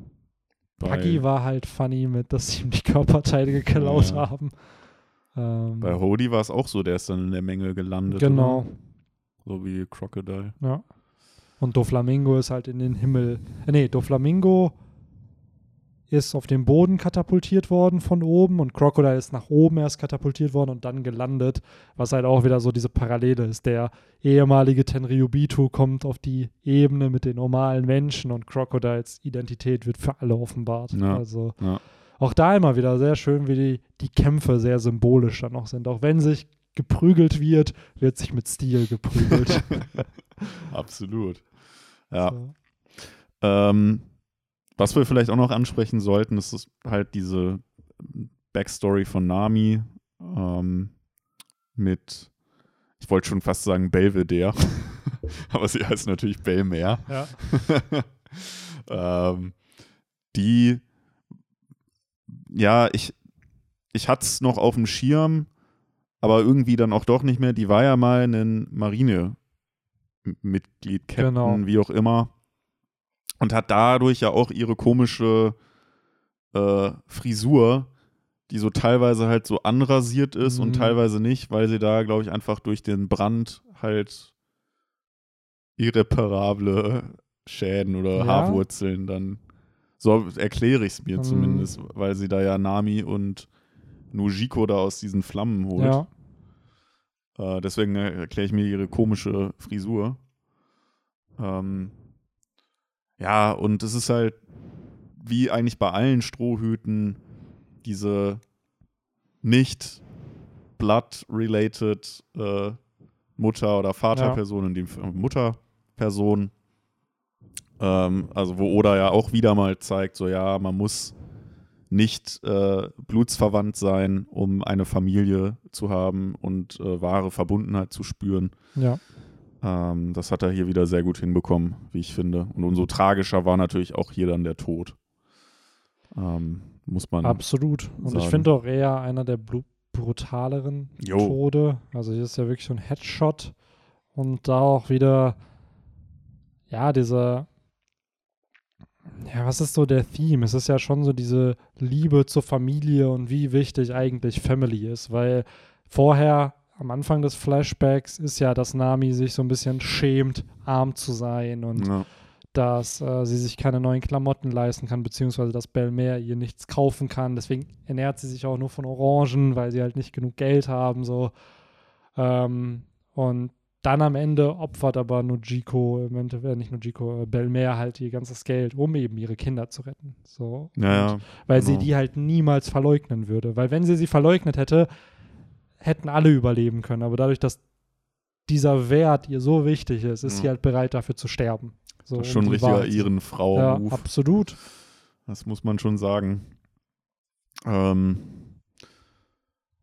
Speaker 2: Bei,
Speaker 1: Puggy war halt funny mit, dass sie ihm die Körperteile geklaut
Speaker 2: Ja.
Speaker 1: haben. Ähm,
Speaker 2: bei Hody war es auch so, der ist dann in der Menge gelandet.
Speaker 1: genau,
Speaker 2: Oder? So wie Crocodile.
Speaker 1: ja. Und Doflamingo ist halt in den Himmel. Äh, nee, Doflamingo ist auf den Boden katapultiert worden von oben und Crocodile ist nach oben erst katapultiert worden und dann gelandet, was halt auch wieder so diese Parallele ist. Der ehemalige Tenryubitu kommt auf die Ebene mit den normalen Menschen und Crocodiles Identität wird für alle offenbart.
Speaker 2: Ja,
Speaker 1: Also
Speaker 2: ja.
Speaker 1: auch da immer wieder sehr schön, wie die, die Kämpfe sehr symbolisch dann noch sind. Auch wenn sich geprügelt wird, wird sich mit Stil geprügelt.
Speaker 2: Absolut. Ja.
Speaker 1: So.
Speaker 2: Ähm, was wir vielleicht auch noch ansprechen sollten, ist halt diese Backstory von Nami ähm, mit, ich wollte schon fast sagen Belvedere, aber sie heißt natürlich Belmer.
Speaker 1: Ja.
Speaker 2: ähm, die, ja, ich, ich hatte es noch auf dem Schirm, aber irgendwie dann auch doch nicht mehr. Die war ja mal ein Marine-Mitglied, Captain,
Speaker 1: Genau.
Speaker 2: wie auch immer. Und hat dadurch ja auch ihre komische äh, Frisur, die so teilweise halt so anrasiert ist und
Speaker 1: Mhm.
Speaker 2: teilweise nicht, weil sie da, glaube ich, einfach durch den Brand halt irreparable Schäden oder
Speaker 1: Ja.
Speaker 2: Haarwurzeln dann. So erkläre ich es mir
Speaker 1: Mhm.
Speaker 2: zumindest, weil sie da ja Nami und Nujiko da aus diesen Flammen holt.
Speaker 1: ja.
Speaker 2: Äh, deswegen äh, erkläre ich mir ihre komische Frisur. Ähm, ja, und es ist halt wie eigentlich bei allen Strohhüten diese nicht blood-related äh, Mutter- oder Vaterperson, in dem Fall Mutterperson. Ähm, also wo Oda ja auch wieder mal zeigt, so ja, man muss nicht äh, blutsverwandt sein, um eine Familie zu haben und äh, wahre Verbundenheit zu spüren.
Speaker 1: ja.
Speaker 2: Ähm, das hat er hier wieder sehr gut hinbekommen, wie ich finde. Und umso tragischer war natürlich auch hier dann der Tod. Ähm, muss man.
Speaker 1: Absolut. Und ich
Speaker 2: sagen.
Speaker 1: finde auch eher einer der brutaleren
Speaker 2: Jo.
Speaker 1: Tode. Also hier ist ja wirklich so ein Headshot und da auch wieder, ja, dieser, ja, was ist so der Theme? Es ist ja schon so diese Liebe zur Familie und wie wichtig eigentlich Family ist, weil vorher am Anfang des Flashbacks ist ja, dass Nami sich so ein bisschen schämt, arm zu sein und
Speaker 2: ja,
Speaker 1: dass äh, sie sich keine neuen Klamotten leisten kann, beziehungsweise dass Belmer ihr nichts kaufen kann. Deswegen ernährt sie sich auch nur von Orangen, weil sie halt nicht genug Geld haben. So. Ähm, und dann am Ende opfert aber Nujiko, im Endeffekt, äh, nicht Nujiko, äh, Belmer halt ihr ganzes Geld, um eben ihre Kinder zu retten. So.
Speaker 2: ja, ja.
Speaker 1: Weil sie
Speaker 2: genau.
Speaker 1: die halt niemals verleugnen würde. Weil wenn sie sie verleugnet hätte, hätten alle überleben können. Aber dadurch, dass dieser Wert ihr so wichtig ist, ist
Speaker 2: Ja.
Speaker 1: sie halt bereit dafür zu sterben. So,
Speaker 2: Das ist schon ein richtiger
Speaker 1: zu- Ja, absolut.
Speaker 2: Das muss man schon sagen. Ähm,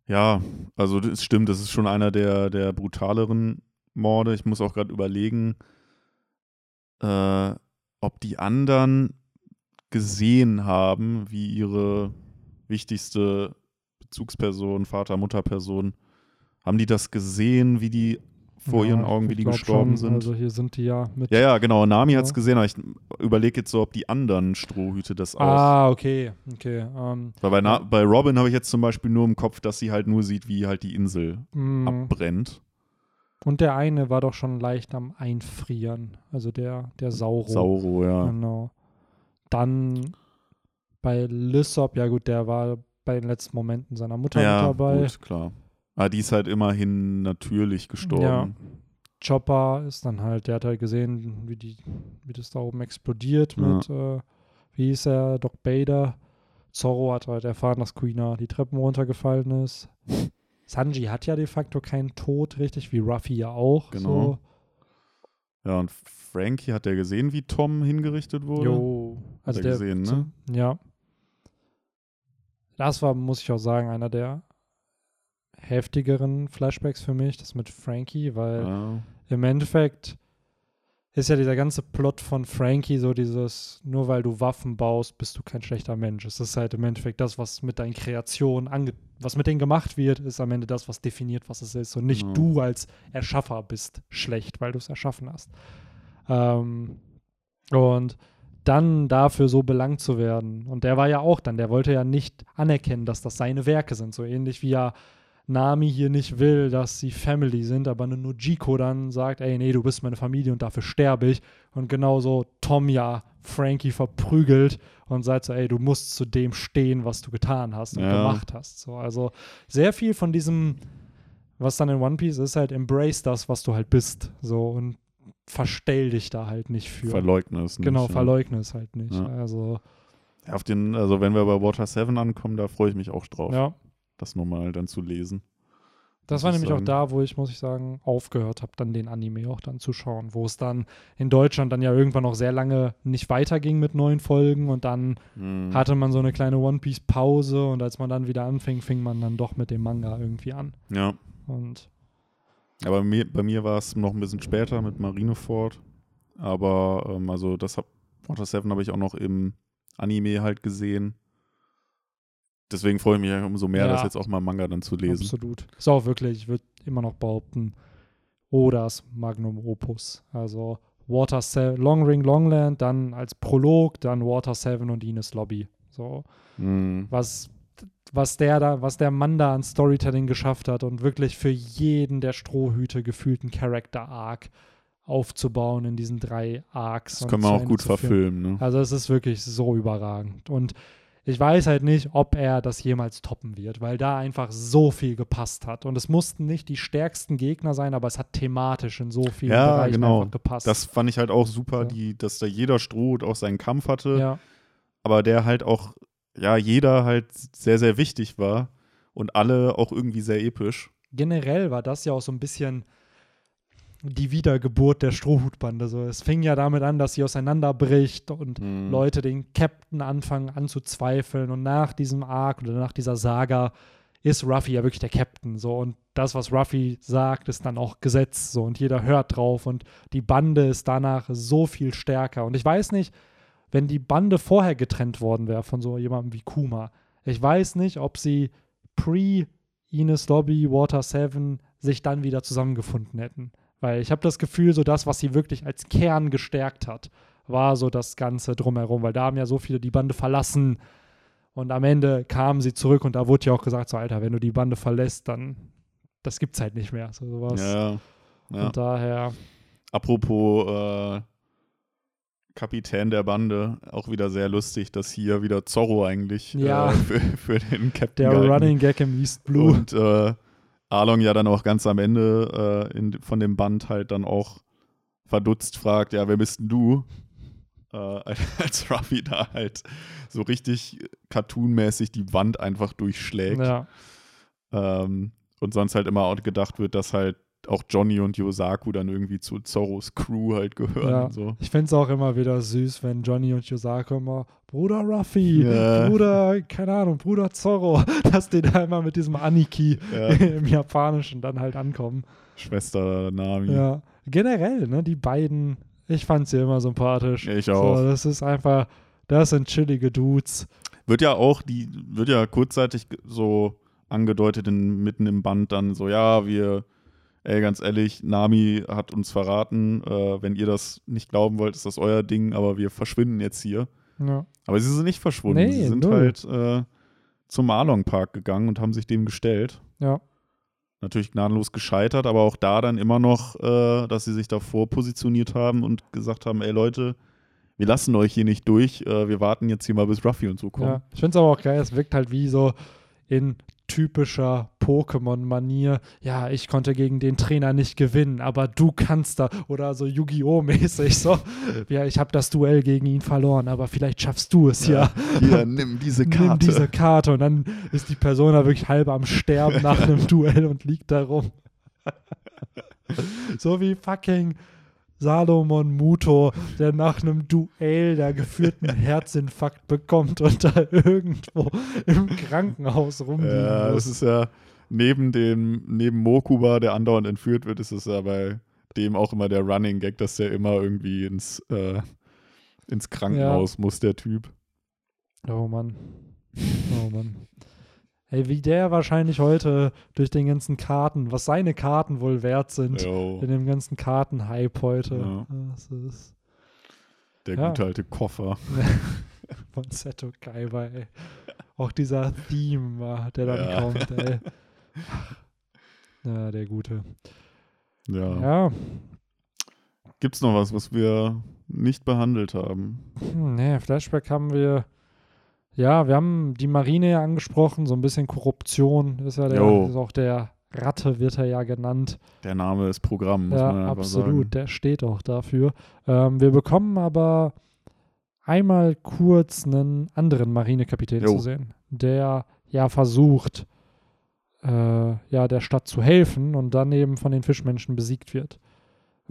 Speaker 2: ja, also das stimmt, das ist schon einer der, der brutaleren Morde. Ich muss auch gerade überlegen, äh, ob die anderen gesehen haben, wie ihre wichtigste Bezugsperson, Vater, Mutterperson, haben die das gesehen, wie die vor
Speaker 1: Ja,
Speaker 2: ihren Augen, wie die gestorben
Speaker 1: schon.
Speaker 2: sind?
Speaker 1: Also hier sind die ja mit.
Speaker 2: ja, ja, genau. Nami
Speaker 1: Ja.
Speaker 2: hat es gesehen, aber ich überlege jetzt so, ob die anderen Strohhüte das auch.
Speaker 1: ah, okay, okay. Ähm,
Speaker 2: Weil bei, Na bei Robin habe ich jetzt zum Beispiel nur im Kopf, dass sie halt nur sieht, wie halt die Insel
Speaker 1: mh.
Speaker 2: abbrennt.
Speaker 1: und der eine war doch schon leicht am Einfrieren. Also der, der Sauro.
Speaker 2: Sauro, ja.
Speaker 1: Genau. Dann bei Lysop, ja gut, der war bei den letzten Momenten seiner Mutter
Speaker 2: Ja,
Speaker 1: mit dabei.
Speaker 2: gut, klar. Aber die ist halt immerhin natürlich gestorben.
Speaker 1: Chopper ist dann halt, der hat halt gesehen, wie, die, wie das da oben explodiert
Speaker 2: Ja.
Speaker 1: mit, äh, wie hieß er, Doc Bader. Zorro hat halt erfahren, dass Quina die Treppen runtergefallen ist. Sanji hat ja de facto keinen Tod, richtig, wie Ruffy ja auch.
Speaker 2: Genau. Ja, und Frankie hat ja gesehen, wie Tom hingerichtet
Speaker 1: So.
Speaker 2: wurde.
Speaker 1: Jo. Also
Speaker 2: er
Speaker 1: der,
Speaker 2: gesehen, ne?
Speaker 1: Ja. Das war, muss ich auch sagen, einer der heftigeren Flashbacks für mich, das mit Frankie, weil
Speaker 2: Ja.
Speaker 1: im Endeffekt ist ja dieser ganze Plot von Frankie so dieses, nur weil du Waffen baust, bist du kein schlechter Mensch. Es ist halt im Endeffekt das, was mit deinen Kreationen, ange was mit denen gemacht wird, ist am Ende das, was definiert, was es ist. Und nicht
Speaker 2: Genau.
Speaker 1: du als Erschaffer bist schlecht, weil du es erschaffen hast. Ähm, und dann dafür so belangt zu werden. Und der war ja auch dann, der wollte ja nicht anerkennen, dass das seine Werke sind. So ähnlich wie ja Nami hier nicht will, dass sie Family sind, aber nur Jiko dann sagt, ey, nee, du bist meine Familie und dafür sterbe ich. Und genauso Tom ja Frankie verprügelt und sagt so, ey, du musst zu dem stehen, was du getan hast und
Speaker 2: Ja.
Speaker 1: gemacht hast. So, also sehr viel von diesem, was dann in One Piece ist, halt embrace das, was du halt bist. So und verstell dich da halt nicht für.
Speaker 2: Verleugne es nicht.
Speaker 1: genau,
Speaker 2: ja.
Speaker 1: verleugne es halt nicht.
Speaker 2: Ja.
Speaker 1: Also,
Speaker 2: Ja, auf den, also wenn wir bei Water 7 ankommen, da freue ich mich auch drauf,
Speaker 1: ja.
Speaker 2: das nochmal dann zu lesen.
Speaker 1: Das war
Speaker 2: ich
Speaker 1: nämlich auch
Speaker 2: sagen.
Speaker 1: da, wo ich, muss ich sagen, aufgehört habe, dann den Anime auch dann zu schauen, wo es dann in Deutschland dann ja irgendwann noch sehr lange nicht weiterging mit neuen Folgen und dann
Speaker 2: Mhm.
Speaker 1: hatte man so eine kleine One Piece Pause und als man dann wieder anfing, fing man dann doch mit dem Manga irgendwie an.
Speaker 2: Ja,
Speaker 1: Und
Speaker 2: aber mir, bei mir war es noch ein bisschen später mit Marineford. Aber ähm, also das hab, Water 7 habe ich auch noch im Anime halt gesehen. Deswegen freue ich mich umso mehr,
Speaker 1: Ja.
Speaker 2: das jetzt auch mal im Manga dann zu lesen.
Speaker 1: absolut. Ist auch wirklich, ich würde immer noch behaupten, Odas Magnum Opus. Also Water 7, Long Ring Longland, dann als Prolog, dann Water 7 und Ines Lobby. So.
Speaker 2: Mhm.
Speaker 1: was, was der da, was der Mann da an Storytelling geschafft hat und wirklich für jeden der Strohhüte gefühlten Character Arc aufzubauen in diesen drei Arcs.
Speaker 2: Das können wir auch
Speaker 1: Ende
Speaker 2: gut verfilmen. Ne?
Speaker 1: Also es ist wirklich so überragend. Und ich weiß halt nicht, ob er das jemals toppen wird, weil da einfach so viel gepasst hat. Und es mussten nicht die stärksten Gegner sein, aber es hat thematisch in so vielen
Speaker 2: Ja,
Speaker 1: Bereichen
Speaker 2: genau.
Speaker 1: einfach gepasst.
Speaker 2: Das fand ich halt auch super,
Speaker 1: Ja.
Speaker 2: die, dass da jeder Stroh auch seinen Kampf hatte,
Speaker 1: ja,
Speaker 2: aber der halt auch, ja, jeder halt sehr, sehr wichtig war und alle auch irgendwie sehr episch.
Speaker 1: generell war das ja auch so ein bisschen die Wiedergeburt der Strohhutbande. So, es fing ja damit an, dass sie auseinanderbricht und
Speaker 2: Mhm.
Speaker 1: Leute den Captain anfangen anzuzweifeln. Und nach diesem Arc oder nach dieser Saga ist Ruffy ja wirklich der Captain. So, und das, was Ruffy sagt, ist dann auch Gesetz. So, und jeder hört drauf. Und die Bande ist danach so viel stärker. Und ich weiß nicht, wenn die Bande vorher getrennt worden wäre von so jemandem wie Kuma, ich weiß nicht, ob sie pre Ines Lobby, Water 7 sich dann wieder zusammengefunden hätten. Weil ich habe das Gefühl, so das, was sie wirklich als Kern gestärkt hat, war so das Ganze drumherum. Weil da haben ja so viele die Bande verlassen und am Ende kamen sie zurück und da wurde ja auch gesagt, so Alter, wenn du die Bande verlässt, dann das gibt's halt nicht mehr. So sowas.
Speaker 2: Ja. ja.
Speaker 1: Und daher,
Speaker 2: Apropos äh, Kapitän der Bande, auch wieder sehr lustig, dass hier wieder Zorro eigentlich
Speaker 1: Ja.
Speaker 2: äh, für, für den Captain
Speaker 1: der
Speaker 2: gehalten
Speaker 1: Running Gag im East Blue.
Speaker 2: Und äh, Arlong ja dann auch ganz am Ende äh, in, von dem Band halt dann auch verdutzt fragt, ja, wer bist denn du? Äh, als Ruffy da halt so richtig cartoonmäßig die Wand einfach durchschlägt.
Speaker 1: ja.
Speaker 2: Ähm, und sonst halt immer auch gedacht wird, dass halt auch Johnny und Yosaku dann irgendwie zu Zorros Crew halt gehören.
Speaker 1: Ja.
Speaker 2: So.
Speaker 1: Ich finde es auch immer wieder süß, wenn Johnny und Yosako immer Bruder Ruffy,
Speaker 2: Ja.
Speaker 1: Bruder, keine Ahnung, Bruder Zorro, dass die da immer mit diesem Aniki
Speaker 2: Ja.
Speaker 1: im Japanischen dann halt ankommen.
Speaker 2: Schwester Nami.
Speaker 1: Ja, generell, ne, die beiden, ich fand sie immer sympathisch.
Speaker 2: Ich auch.
Speaker 1: So, das ist einfach, das sind chillige Dudes.
Speaker 2: Wird ja auch, die wird ja kurzzeitig so angedeutet in, mitten im Band dann so, ja, wir, ey, ganz ehrlich, Nami hat uns verraten, äh, wenn ihr das nicht glauben wollt, ist das euer Ding, aber wir verschwinden jetzt hier.
Speaker 1: Ja,
Speaker 2: Aber sie sind nicht verschwunden,
Speaker 1: Nee,
Speaker 2: sie sind
Speaker 1: null.
Speaker 2: halt äh, zum Marlong Park gegangen und haben sich dem gestellt.
Speaker 1: ja,
Speaker 2: Natürlich gnadenlos gescheitert, aber auch da dann immer noch, äh, dass sie sich davor positioniert haben und gesagt haben, ey Leute, wir lassen euch hier nicht durch, äh, wir warten jetzt hier mal bis Ruffy und so kommen.
Speaker 1: ja. Ich finde es aber auch geil, es wirkt halt wie so in typischer Pokémon-Manier. Ja, ich konnte gegen den Trainer nicht gewinnen, aber du kannst da. Oder so Yu-Gi-Oh! mäßig so. Ja, ich habe das Duell gegen ihn verloren, aber vielleicht schaffst du es ja.
Speaker 2: Hier, nimm diese Karte.
Speaker 1: Nimm diese Karte und dann ist die Person da wirklich halb am Sterben nach einem Duell und liegt da rum. so wie fucking Salomon Muto, der nach einem Duell der geführten Herzinfarkt bekommt und da irgendwo im Krankenhaus rumliegen
Speaker 2: Ja, das ist ja neben dem, neben Mokuba, der andauernd entführt wird, ist es ja bei dem auch immer der Running Gag, dass der immer irgendwie ins, äh, ins Krankenhaus muss, der Typ.
Speaker 1: Oh Mann. Oh Mann. Ey, wie der wahrscheinlich heute durch den ganzen Karten, was seine Karten wohl wert sind,
Speaker 2: Jo.
Speaker 1: in dem ganzen Kartenhype heute.
Speaker 2: Ja.
Speaker 1: Das ist,
Speaker 2: Der
Speaker 1: Ja.
Speaker 2: gute alte Koffer.
Speaker 1: Von Seto Kaiba, ey. Auch dieser Theme, der dann
Speaker 2: Ja.
Speaker 1: kommt, ey. Ja, der Gute.
Speaker 2: Ja.
Speaker 1: Ja,
Speaker 2: Gibt's noch was, was wir nicht behandelt haben?
Speaker 1: hm, nee, Flashback haben wir. Ja, wir haben die Marine ja angesprochen, so ein bisschen Korruption ist ja der, ist auch der Ratte wird er ja genannt.
Speaker 2: Der Name ist Programm, muss
Speaker 1: ja,
Speaker 2: man einfach
Speaker 1: absolut, der steht auch dafür. Ähm, wir bekommen aber einmal kurz einen anderen Marinekapitän
Speaker 2: Jo.
Speaker 1: zu sehen, der ja versucht, äh, ja, der Stadt zu helfen und dann eben von den Fischmenschen besiegt wird.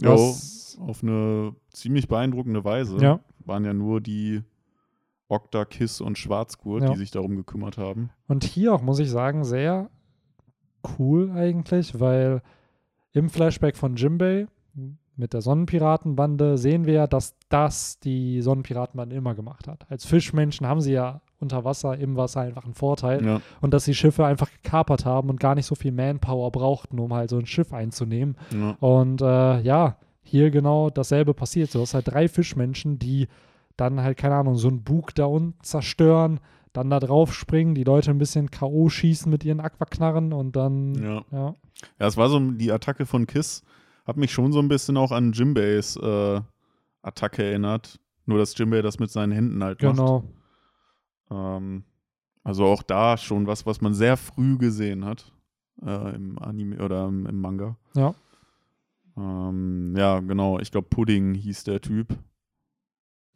Speaker 2: Jo,
Speaker 1: Was-
Speaker 2: auf eine ziemlich beeindruckende Weise.
Speaker 1: Ja,
Speaker 2: Waren ja nur die Okta, Kiss und Schwarzgurt,
Speaker 1: Ja.
Speaker 2: die sich darum gekümmert haben.
Speaker 1: und hier auch, muss ich sagen, sehr cool eigentlich, weil im Flashback von Jimbei mit der Sonnenpiratenbande sehen wir ja, dass das die Sonnenpiratenbande immer gemacht hat. Als Fischmenschen haben sie ja unter Wasser, im Wasser einfach einen Vorteil
Speaker 2: Ja,
Speaker 1: und dass die Schiffe einfach gekapert haben und gar nicht so viel Manpower brauchten, um halt so ein Schiff einzunehmen.
Speaker 2: ja.
Speaker 1: Und äh, ja, hier genau dasselbe passiert. So, es halt drei Fischmenschen, die dann halt, keine Ahnung, so einen Bug da unten zerstören, dann da drauf springen, die Leute ein bisschen K.O. schießen mit ihren Aquaknarren und dann,
Speaker 2: ja.
Speaker 1: ja,
Speaker 2: Ja, es war so die Attacke von Kiss, hat mich schon so ein bisschen auch an Jimbeis äh, Attacke erinnert. Nur, dass Jimbei das mit seinen Händen halt
Speaker 1: genau.
Speaker 2: macht. Ähm, also auch da schon was, was man sehr früh gesehen hat. Äh, Im Anime oder im, im Manga.
Speaker 1: Ja.
Speaker 2: Ähm, ja, genau. Ich glaube, Pudding hieß der Typ.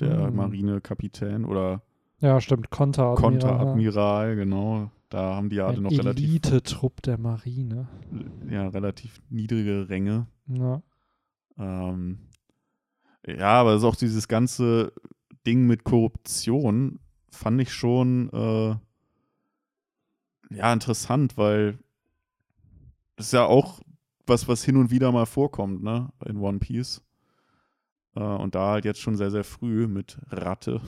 Speaker 2: Der
Speaker 1: Mhm.
Speaker 2: Marinekapitän oder
Speaker 1: Ja, stimmt, Konteradmiral.
Speaker 2: Konteradmiral, genau. Da haben die ja noch relativ,
Speaker 1: Elite-Trupp der Marine.
Speaker 2: ja, relativ niedrige Ränge.
Speaker 1: Ja.
Speaker 2: Ähm, ja, aber es ist auch dieses ganze Ding mit Korruption fand ich schon äh, ja interessant, weil das ist ja auch was, was hin und wieder mal vorkommt, ne, in One Piece. Äh, und da halt jetzt schon sehr, sehr früh mit Ratte.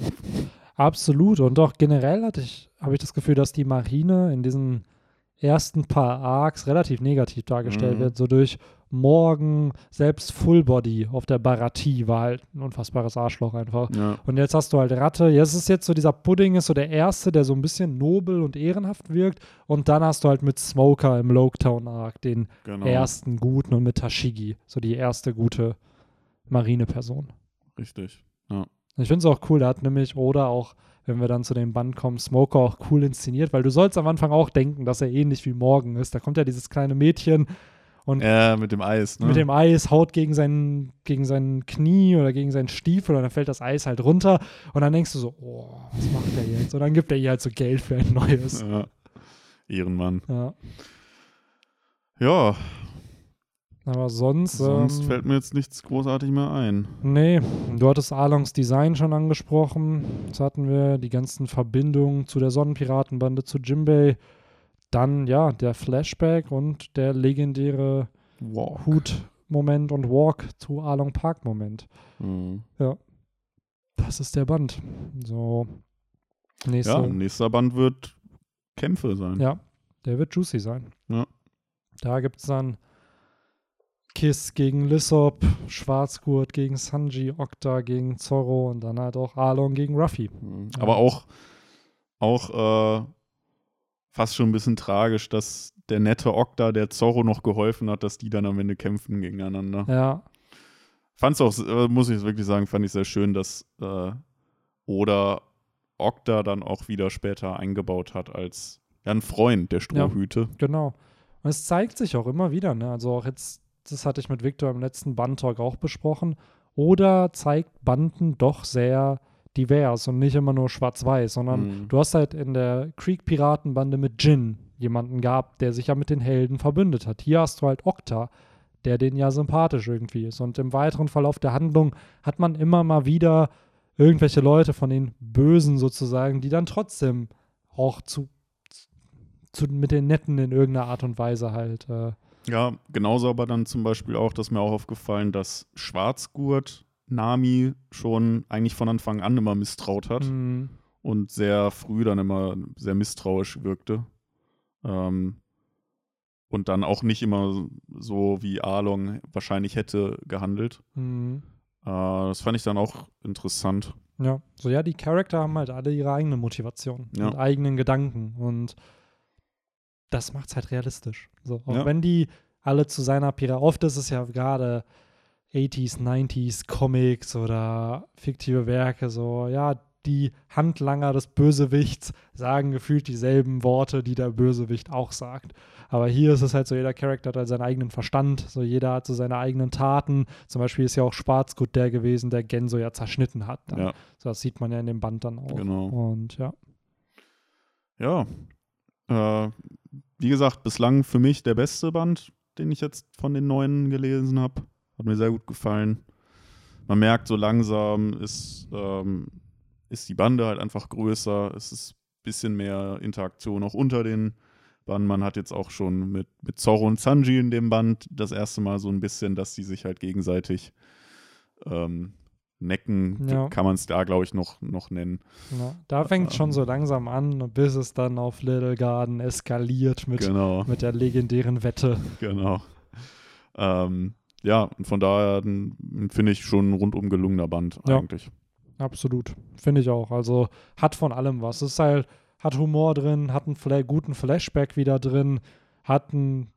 Speaker 1: Absolut. Und auch generell hatte ich, habe ich das Gefühl, dass die Marine in diesen ersten paar Arcs relativ negativ dargestellt
Speaker 2: Mhm.
Speaker 1: wird. So durch Morgen, selbst Fullbody auf der Baratie war halt ein unfassbares Arschloch einfach.
Speaker 2: Ja,
Speaker 1: Und jetzt hast du halt Ratte. Jetzt ist jetzt so dieser Pudding ist so der erste, der so ein bisschen nobel und ehrenhaft wirkt. Und dann hast du halt mit Smoker im Loketown Arc den
Speaker 2: genau.
Speaker 1: ersten guten und mit Tashigi so die erste gute Marineperson.
Speaker 2: Richtig.
Speaker 1: Ich finde es auch cool, da hat nämlich, oder auch, wenn wir dann zu dem Band kommen, Smoker auch cool inszeniert, weil du sollst am Anfang auch denken, dass er ähnlich wie Morgan ist. Da kommt ja dieses kleine Mädchen und
Speaker 2: Ja, mit dem Eis, ne?
Speaker 1: mit dem Eis haut gegen sein, gegen sein Knie oder gegen seinen Stiefel und dann fällt das Eis halt runter und dann denkst du so, oh, was macht der jetzt? Und dann gibt er ihr halt so Geld für ein neues.
Speaker 2: ja. Ehrenmann.
Speaker 1: Ja.
Speaker 2: Ja,
Speaker 1: Aber sonst.
Speaker 2: sonst
Speaker 1: ähm,
Speaker 2: fällt mir jetzt nichts großartig mehr ein.
Speaker 1: Nee, du hattest Alongs Design schon angesprochen. Jetzt hatten wir die ganzen Verbindungen zu der Sonnenpiratenbande, zu Jimbei. Dann, ja, der Flashback und der legendäre. Hut-Moment und Walk zu Along Park-Moment.
Speaker 2: Mhm.
Speaker 1: Das ist der Band. So, nächste.
Speaker 2: Ja, nächster Band wird Kämpfe sein.
Speaker 1: Ja, der wird juicy sein.
Speaker 2: Ja.
Speaker 1: Da gibt es dann Kiss gegen Lissop, Schwarzgurt gegen Sanji, Okta gegen Zorro und dann halt auch Along gegen Ruffy.
Speaker 2: Mhm.
Speaker 1: Ja.
Speaker 2: Aber auch, auch äh, fast schon ein bisschen tragisch, dass der nette Okta, der Zorro noch geholfen hat, dass die dann am Ende kämpfen gegeneinander.
Speaker 1: Ja,
Speaker 2: Fand's auch, äh, muss ich wirklich sagen, fand ich sehr schön, dass äh, Oda Okta dann auch wieder später eingebaut hat als ja, ein Freund der Strohhüte.
Speaker 1: genau. Und es zeigt sich auch immer wieder, ne? Also auch jetzt, das hatte ich mit Victor im letzten Band-Talk auch besprochen. Oder zeigt Banden doch sehr divers und nicht immer nur schwarz-weiß, sondern
Speaker 2: Mhm.
Speaker 1: du hast halt in der Creek-Piratenbande mit Jin jemanden gehabt, der sich ja mit den Helden verbündet hat. Hier hast du halt Okta, der den ja sympathisch irgendwie ist. Und im weiteren Verlauf der Handlung hat man immer mal wieder irgendwelche Leute von den Bösen sozusagen, die dann trotzdem auch zu, zu mit den Netten in irgendeiner Art und Weise halt. Äh,
Speaker 2: Ja, genauso aber dann zum Beispiel auch, dass mir auch aufgefallen, dass Schwarzgurt Nami schon eigentlich von Anfang an immer misstraut hat
Speaker 1: mh,
Speaker 2: und sehr früh dann immer sehr misstrauisch wirkte. Ähm, und dann auch nicht immer so wie Arlong wahrscheinlich hätte gehandelt.
Speaker 1: mh,
Speaker 2: Äh, das fand ich dann auch interessant.
Speaker 1: Ja, so ja, die Charakter haben halt alle ihre eigene Motivation
Speaker 2: Ja.
Speaker 1: und eigenen Gedanken und das macht es halt realistisch. So, auch
Speaker 2: Ja.
Speaker 1: wenn die alle zu seiner Pira, oft ist es ja gerade 80s, 90s Comics oder fiktive Werke, so, ja, die Handlanger des Bösewichts sagen gefühlt dieselben Worte, die der Bösewicht auch sagt. Aber hier ist es halt so, jeder Charakter hat halt seinen eigenen Verstand, so jeder hat so seine eigenen Taten. Zum Beispiel ist ja auch Schwarzgurt der gewesen, der Genso ja zerschnitten hat. Dann.
Speaker 2: Ja.
Speaker 1: So, das sieht man ja in dem Band dann auch.
Speaker 2: Genau.
Speaker 1: Und ja,
Speaker 2: Ja. Äh, wie gesagt, bislang für mich der beste Band, den ich jetzt von den neuen gelesen habe. Hat mir sehr gut gefallen. Man merkt, so langsam ist, ähm, ist die Bande halt einfach größer. Es ist ein bisschen mehr Interaktion auch unter den Banden. Man hat jetzt auch schon mit, mit Zorro und Sanji in dem Band das erste Mal so ein bisschen, dass die sich halt gegenseitig ähm, necken.
Speaker 1: Ja.
Speaker 2: Kann man es da, glaube ich, noch, noch nennen.
Speaker 1: ja. da fängt es schon
Speaker 2: Ähm.
Speaker 1: so langsam an, bis es dann auf Little Garden eskaliert mit,
Speaker 2: Genau.
Speaker 1: mit der legendären Wette.
Speaker 2: Genau. Ähm, ja, und von daher finde ich schon ein rundum gelungener Band
Speaker 1: Ja.
Speaker 2: eigentlich.
Speaker 1: Absolut. Finde ich auch. Also hat von allem was. Es ist halt, hat Humor drin, hat einen Fla guten Flashback wieder drin, hat einen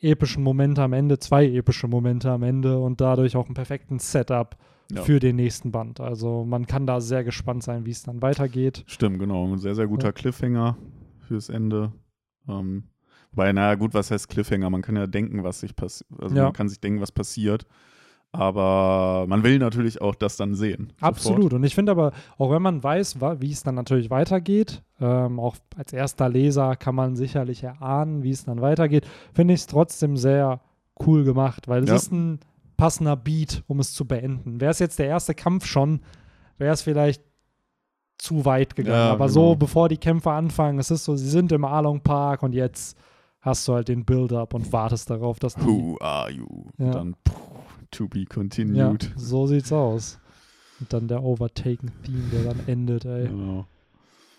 Speaker 1: epischen Moment am Ende, zwei epische Momente am Ende und dadurch auch einen perfekten Setup
Speaker 2: Ja.
Speaker 1: für den nächsten Band. Also man kann da sehr gespannt sein, wie es dann weitergeht.
Speaker 2: Stimmt, genau. Ein sehr, sehr guter
Speaker 1: Ja.
Speaker 2: Cliffhanger fürs Ende. Ähm, wobei, naja, gut, was heißt Cliffhanger? Man kann ja denken, was sich passiert. Also
Speaker 1: Ja.
Speaker 2: man kann sich denken, was passiert. Aber man will natürlich auch das dann sehen.
Speaker 1: Absolut. Und ich finde aber, auch wenn man weiß, wie es dann natürlich weitergeht, ähm, auch als erster Leser kann man sicherlich erahnen, wie es dann weitergeht, finde ich es trotzdem sehr cool gemacht, weil es
Speaker 2: Ja.
Speaker 1: ist ein passender Beat, um es zu beenden. Wäre es jetzt der erste Kampf schon, wäre es vielleicht zu weit gegangen.
Speaker 2: Ja,
Speaker 1: aber
Speaker 2: genau.
Speaker 1: so, bevor die Kämpfe anfangen, es ist so, sie sind im Arlong Park und jetzt hast du halt den Build-up und wartest darauf, dass die
Speaker 2: Who are you?
Speaker 1: Ja.
Speaker 2: Dann puh, to be
Speaker 1: Ja,
Speaker 2: continued.
Speaker 1: so sieht's aus. Und dann der Overtaken-Theme, der dann endet, ey.
Speaker 2: Genau.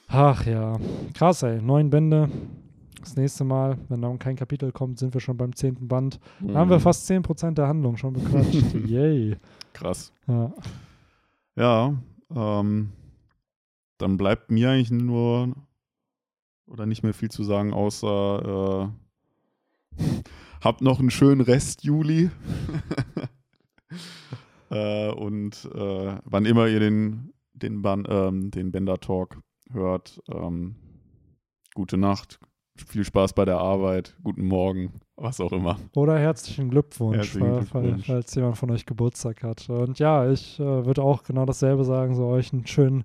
Speaker 1: Ach ja. Krass, ey. Neun Bände. Das nächste Mal, wenn dann kein Kapitel kommt, sind wir schon beim zehnten Band. Da haben wir
Speaker 2: Mhm.
Speaker 1: fast 10% der Handlung schon bequatscht. Yay.
Speaker 2: Krass.
Speaker 1: Ja.
Speaker 2: Ja, ähm, dann bleibt mir eigentlich nur oder nicht mehr viel zu sagen, außer äh, habt noch einen schönen Rest Juli. äh, und äh, wann immer ihr den, den, Ban ähm, den Bender Talk hört, ähm, gute Nacht, viel Spaß bei der Arbeit, guten Morgen, was auch immer.
Speaker 1: Oder herzlichen Glückwunsch,
Speaker 2: Herzlichen Glückwunsch.
Speaker 1: falls jemand von euch Geburtstag hat. Und ja, ich äh, würde auch genau dasselbe sagen, so euch einen schönen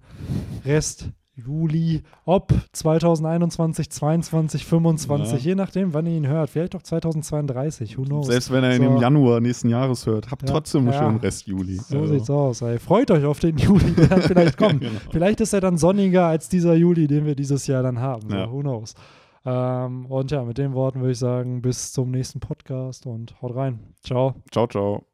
Speaker 1: Rest Juli, ob 2021, 22, 25,
Speaker 2: Ja.
Speaker 1: je nachdem, wann ihr ihn hört. Vielleicht auch 2032, who knows.
Speaker 2: Selbst wenn ihr ihn
Speaker 1: So.
Speaker 2: im Januar nächsten Jahres hört, habt
Speaker 1: Ja,
Speaker 2: trotzdem einen
Speaker 1: ja.
Speaker 2: schönen Rest Juli.
Speaker 1: So
Speaker 2: Also,
Speaker 1: sieht's aus. Ey. Freut euch auf den Juli, der dann vielleicht kommt.
Speaker 2: genau.
Speaker 1: Vielleicht ist er dann sonniger als dieser Juli, den wir dieses Jahr dann haben. So,
Speaker 2: Ja.
Speaker 1: who knows. Ähm, und ja, mit den Worten würde ich sagen, bis zum nächsten Podcast und haut rein. Ciao.
Speaker 2: Ciao, ciao.